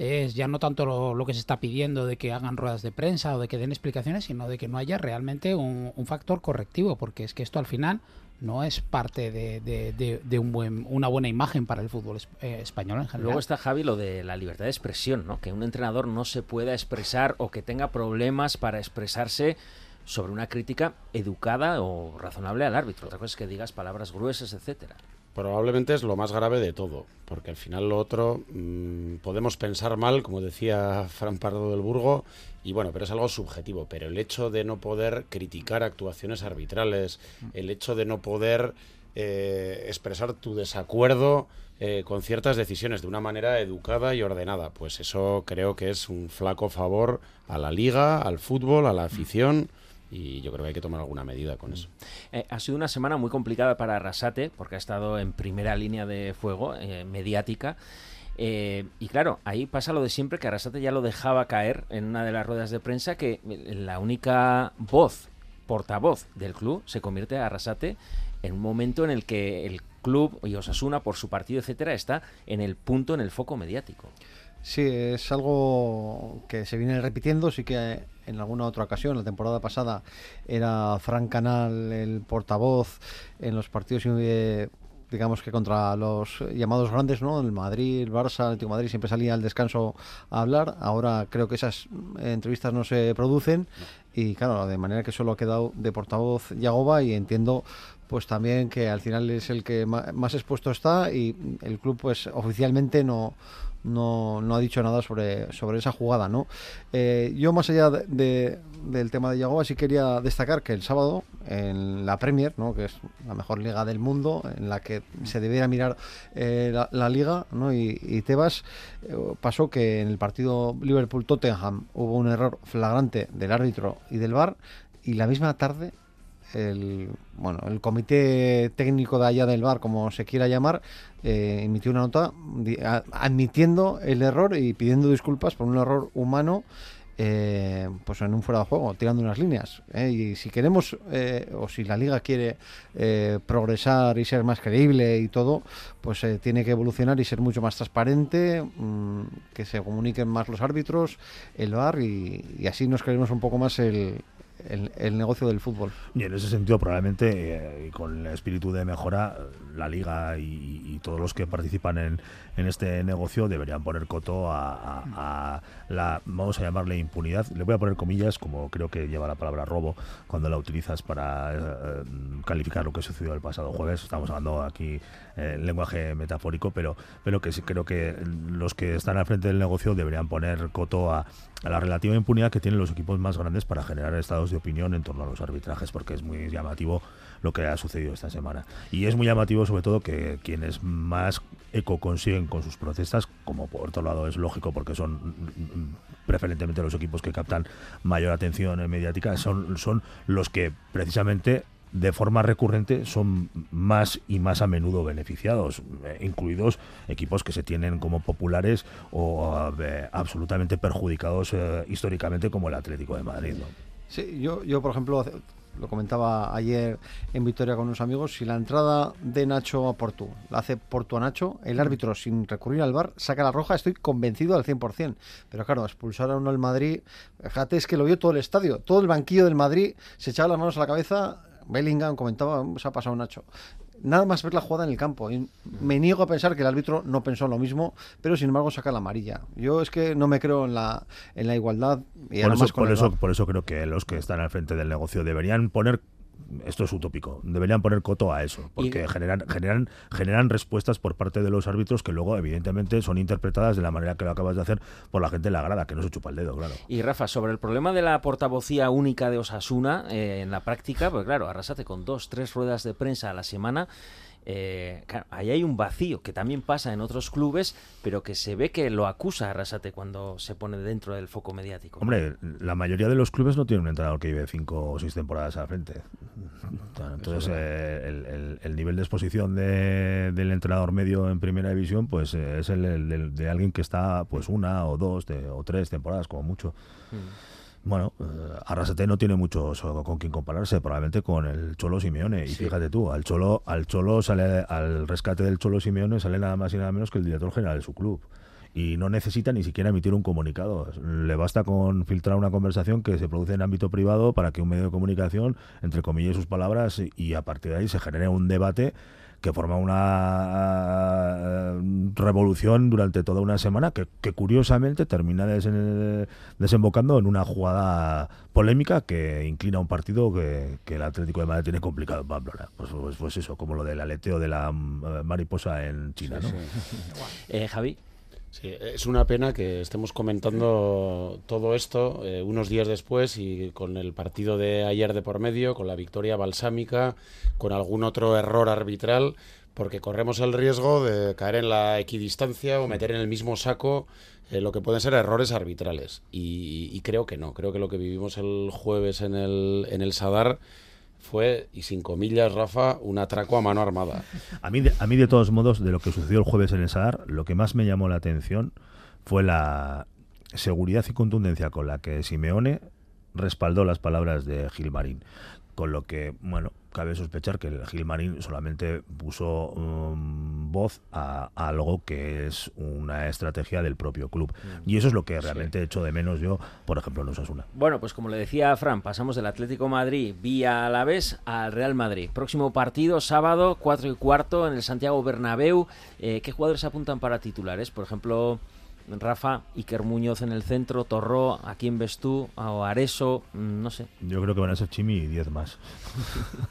es ya no tanto lo, que se está pidiendo de que hagan ruedas de prensa o de que den explicaciones, sino de que no haya realmente un, factor correctivo, porque es que esto al final no es parte de, de- de- un buen, una buena imagen para el fútbol eh, español en general. Luego está Javi lo de la libertad de expresión, ¿no? Que un entrenador no se pueda expresar o que tenga problemas para expresarse sobre una crítica educada o razonable al árbitro. Otra cosa es que digas palabras gruesas, etcétera. Probablemente es lo más grave de todo, porque al final lo otro mm, podemos pensar mal, como decía Fran Pardo del Burgo, y bueno, pero es algo subjetivo. Pero el hecho de no poder criticar actuaciones arbitrales, el hecho de no poder eh, expresar tu desacuerdo eh, con ciertas decisiones de una manera educada y ordenada, pues eso creo que es un flaco favor a la liga, al fútbol, a la afición. Y yo creo que hay que tomar alguna medida con eso. Eh, ha sido una semana muy complicada para Arrasate, porque ha estado en primera línea de fuego eh, mediática. Eh, y claro, ahí pasa lo de siempre, que Arrasate ya lo dejaba caer en una de las ruedas de prensa, que la única voz, portavoz del club, se convierte a Arrasate en un momento en el que el club y Osasuna, por su partido, etcétera, está en el punto, en el foco mediático. Sí, es algo que se viene repitiendo, sí que en alguna otra ocasión, la temporada pasada, era Fran Canal el portavoz en los partidos, eh, digamos que contra los llamados grandes, ¿no? El Madrid, el Barça, el Atlético de Madrid siempre salía al descanso a hablar, ahora creo que esas eh, entrevistas no se producen y claro, de manera que solo ha quedado de portavoz Yagoba y entiendo pues también que al final es el que más expuesto está y el club pues oficialmente no no, no ha dicho nada sobre, sobre esa jugada, ¿no? Eh, yo más allá de, de- del tema de Yagoba sí quería destacar que el sábado en la Premier, ¿no? que es la mejor liga del mundo, en la que se debiera mirar eh, la, liga, ¿no? y, y Tebas eh, pasó que en el partido Liverpool-Tottenham hubo un error flagrante del árbitro y del VAR y la misma tarde el bueno el comité técnico de allá del bar como se quiera llamar eh, emitió una nota admitiendo el error y pidiendo disculpas por un error humano eh, pues en un fuera de juego tirando unas líneas ¿eh? y si queremos eh, o si la liga quiere eh, progresar y ser más creíble y todo pues tiene que evolucionar y ser mucho más transparente mm, que se comuniquen más los árbitros el bar y, y así nos creemos un poco más el el, el negocio del fútbol. Y en ese sentido, probablemente, eh, con el espíritu de mejora, la liga y, y todos los que participan en, en este negocio deberían poner coto a, a- a la, vamos a llamarle impunidad. Le voy a poner comillas, como creo que lleva la palabra robo cuando la utilizas para eh, calificar lo que sucedió el pasado jueves. Estamos hablando aquí eh, en lenguaje metafórico, pero, pero que sí creo que los que están al frente del negocio deberían poner coto a, a la relativa impunidad que tienen los equipos más grandes para generar estados de opinión en torno a los arbitrajes, porque es muy llamativo lo que ha sucedido esta semana. Y es muy llamativo sobre todo que quienes más eco consiguen con sus protestas, como por otro lado es lógico porque son preferentemente los equipos que captan mayor atención mediática, son, son los que precisamente de forma recurrente son más y más a menudo beneficiados, eh, incluidos equipos que se tienen como populares o eh, absolutamente perjudicados eh, históricamente como el Atlético de Madrid. ¿no? Sí, yo, yo por ejemplo, lo comentaba ayer en Vitoria con unos amigos, si la entrada de Nacho a Portu la hace Portu a Nacho, el árbitro sin recurrir al bar saca la roja, estoy convencido al 100%. Pero claro, expulsar a uno el Madrid, fíjate, es que lo vio todo el estadio, todo el banquillo del Madrid se echaba las manos a la cabeza, Bellingham comentaba, se ha pasado Nacho. Nada más ver la jugada en el campo. Y me niego a pensar que el árbitro no pensó lo mismo, pero sin embargo saca la amarilla. Yo es que no me creo en la, en la igualdad. Y Por además eso, con por, eso, por eso creo que los que están al frente del negocio deberían poner esto es utópico. Deberían poner coto a eso, porque Y- generan, generan, generan respuestas por parte de los árbitros que luego, evidentemente, son interpretadas de la manera que lo acabas de hacer por la gente en la grada, que no se chupa el dedo, claro. Y Rafa, sobre el problema de la portavocía única de Osasuna eh, en la práctica, pues claro, arrasate con dos, tres ruedas de prensa a la semana. Eh, claro, ahí hay un vacío que también pasa en otros clubes, pero que se ve que lo acusa a Arrasate cuando se pone dentro del foco mediático. Hombre, la mayoría de los clubes no tienen un entrenador que lleve cinco o seis temporadas al frente. Entonces, eh, el, el- el nivel de exposición de- del entrenador medio en primera división, pues eh, es el, el del- de alguien que está pues una o dos de- o tres temporadas como mucho. Bueno, eh, Arrasate no tiene mucho con quien compararse, probablemente con el Cholo Simeone. Y Sí. fíjate tú, al Cholo, al Cholo sale, al rescate del Cholo Simeone sale nada más y nada menos que el director general de su club. Y no necesita ni siquiera emitir un comunicado. Le basta con filtrar una conversación que se produce en ámbito privado para que un medio de comunicación, entre comillas sus palabras, y a partir de ahí se genere un debate que forma una eh, revolución durante toda una semana que, que curiosamente termina desen- desembocando en una jugada polémica que inclina un partido que, que el Atlético de Madrid tiene complicado en Pamplona. Pues, pues, pues eso, como lo del aleteo de la eh, mariposa en China, Sí, ¿no? Eh, Javi. Sí, es una pena que estemos comentando todo esto eh, unos días después y con el partido de ayer de por medio, con la victoria balsámica, con algún otro error arbitral, porque corremos el riesgo de caer en la equidistancia o meter en el mismo saco eh, lo que pueden ser errores arbitrales. Y, y creo que no, creo que lo que vivimos el jueves en el, en el Sadar fue, y sin comillas, Rafa, un atraco a mano armada. A mí, de, a mí, de todos modos, de lo que sucedió el jueves en el Sadar, lo que más me llamó la atención fue la seguridad y contundencia con la que Simeone respaldó las palabras de Gilmarín. Con lo que, bueno, cabe sospechar que el Gilmarín solamente puso um, voz a, a, algo que es una estrategia del propio club. Y eso es lo que realmente sí. echo de menos yo, por ejemplo, en Osasuna. Bueno, pues como le decía Fran, pasamos del Atlético Madrid vía Alavés al Real Madrid. Próximo partido, sábado, 4 y cuarto, en el Santiago Bernabéu. Eh, ¿Qué jugadores apuntan para titulares? Por ejemplo, Rafa, Iker Muñoz en el centro, Torró, ¿a quién ves tú? O Areso, mm, no sé. Yo creo que van a ser Chimi y 10 más.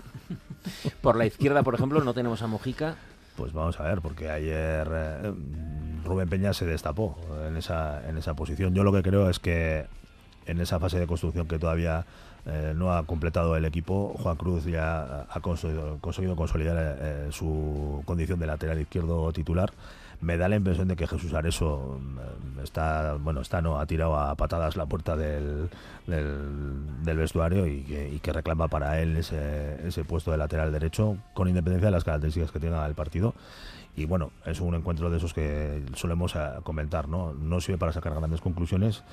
por la izquierda, por ejemplo, no tenemos a Mojica. Pues vamos a ver, porque ayer eh, Rubén Peña se destapó en esa, en esa posición. Yo lo que creo es que en esa fase de construcción que todavía eh, no ha completado el equipo, Juan Cruz ya ha conseguido, consolidar eh, su condición de lateral izquierdo titular me da la impresión de que Jesús Areso está, bueno, está no, ha tirado a patadas la puerta del, del, vestuario y que, reclama para él ese, puesto de lateral derecho, con independencia de las características que tenga el partido. Y bueno, es un encuentro de esos que solemos comentar, ¿no? No sirve para sacar grandes conclusiones,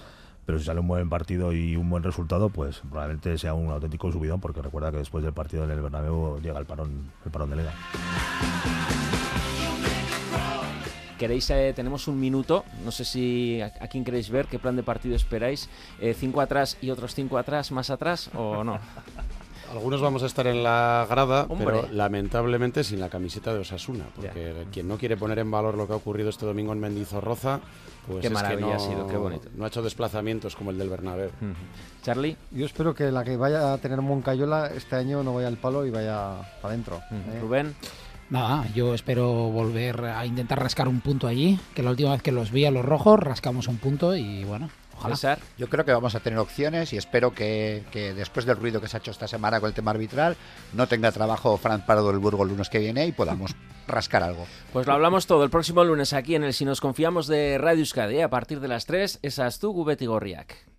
pero si sale un buen partido y un buen resultado, pues probablemente sea un auténtico subidón, porque recuerda que después del partido en el Bernabéu llega el parón, el parón de liga. Queréis, eh, tenemos un minuto, no sé si a, a quién queréis ver, qué plan de partido esperáis, eh, cinco atrás y otros cinco atrás, más atrás o no. Algunos vamos a estar en la grada, Hombre. pero lamentablemente sin la camiseta de Osasuna, porque quien no quiere poner en valor lo que ha ocurrido este domingo en Mendizorroza, pues Qué es maravilla que no, ha sido, qué bonito. no ha hecho desplazamientos como el del Bernabéu. Charlie. Yo espero que la que vaya a tener Moncayola este año no vaya al palo y vaya para adentro. ¿eh? Rubén. Nada, yo espero volver a intentar rascar un punto allí, que la última vez que los vi a los rojos rascamos un punto y bueno, ojalá. Yo creo que vamos a tener opciones y espero que, que después del ruido que se ha hecho esta semana con el tema arbitral no tenga trabajo Fran Pardo del Burgo el lunes que viene y podamos rascar algo. Pues lo hablamos todo el próximo lunes aquí en el Si nos confiamos de Radio Euskadi, a partir de las 3, esas tú, Gubet y Gorriak.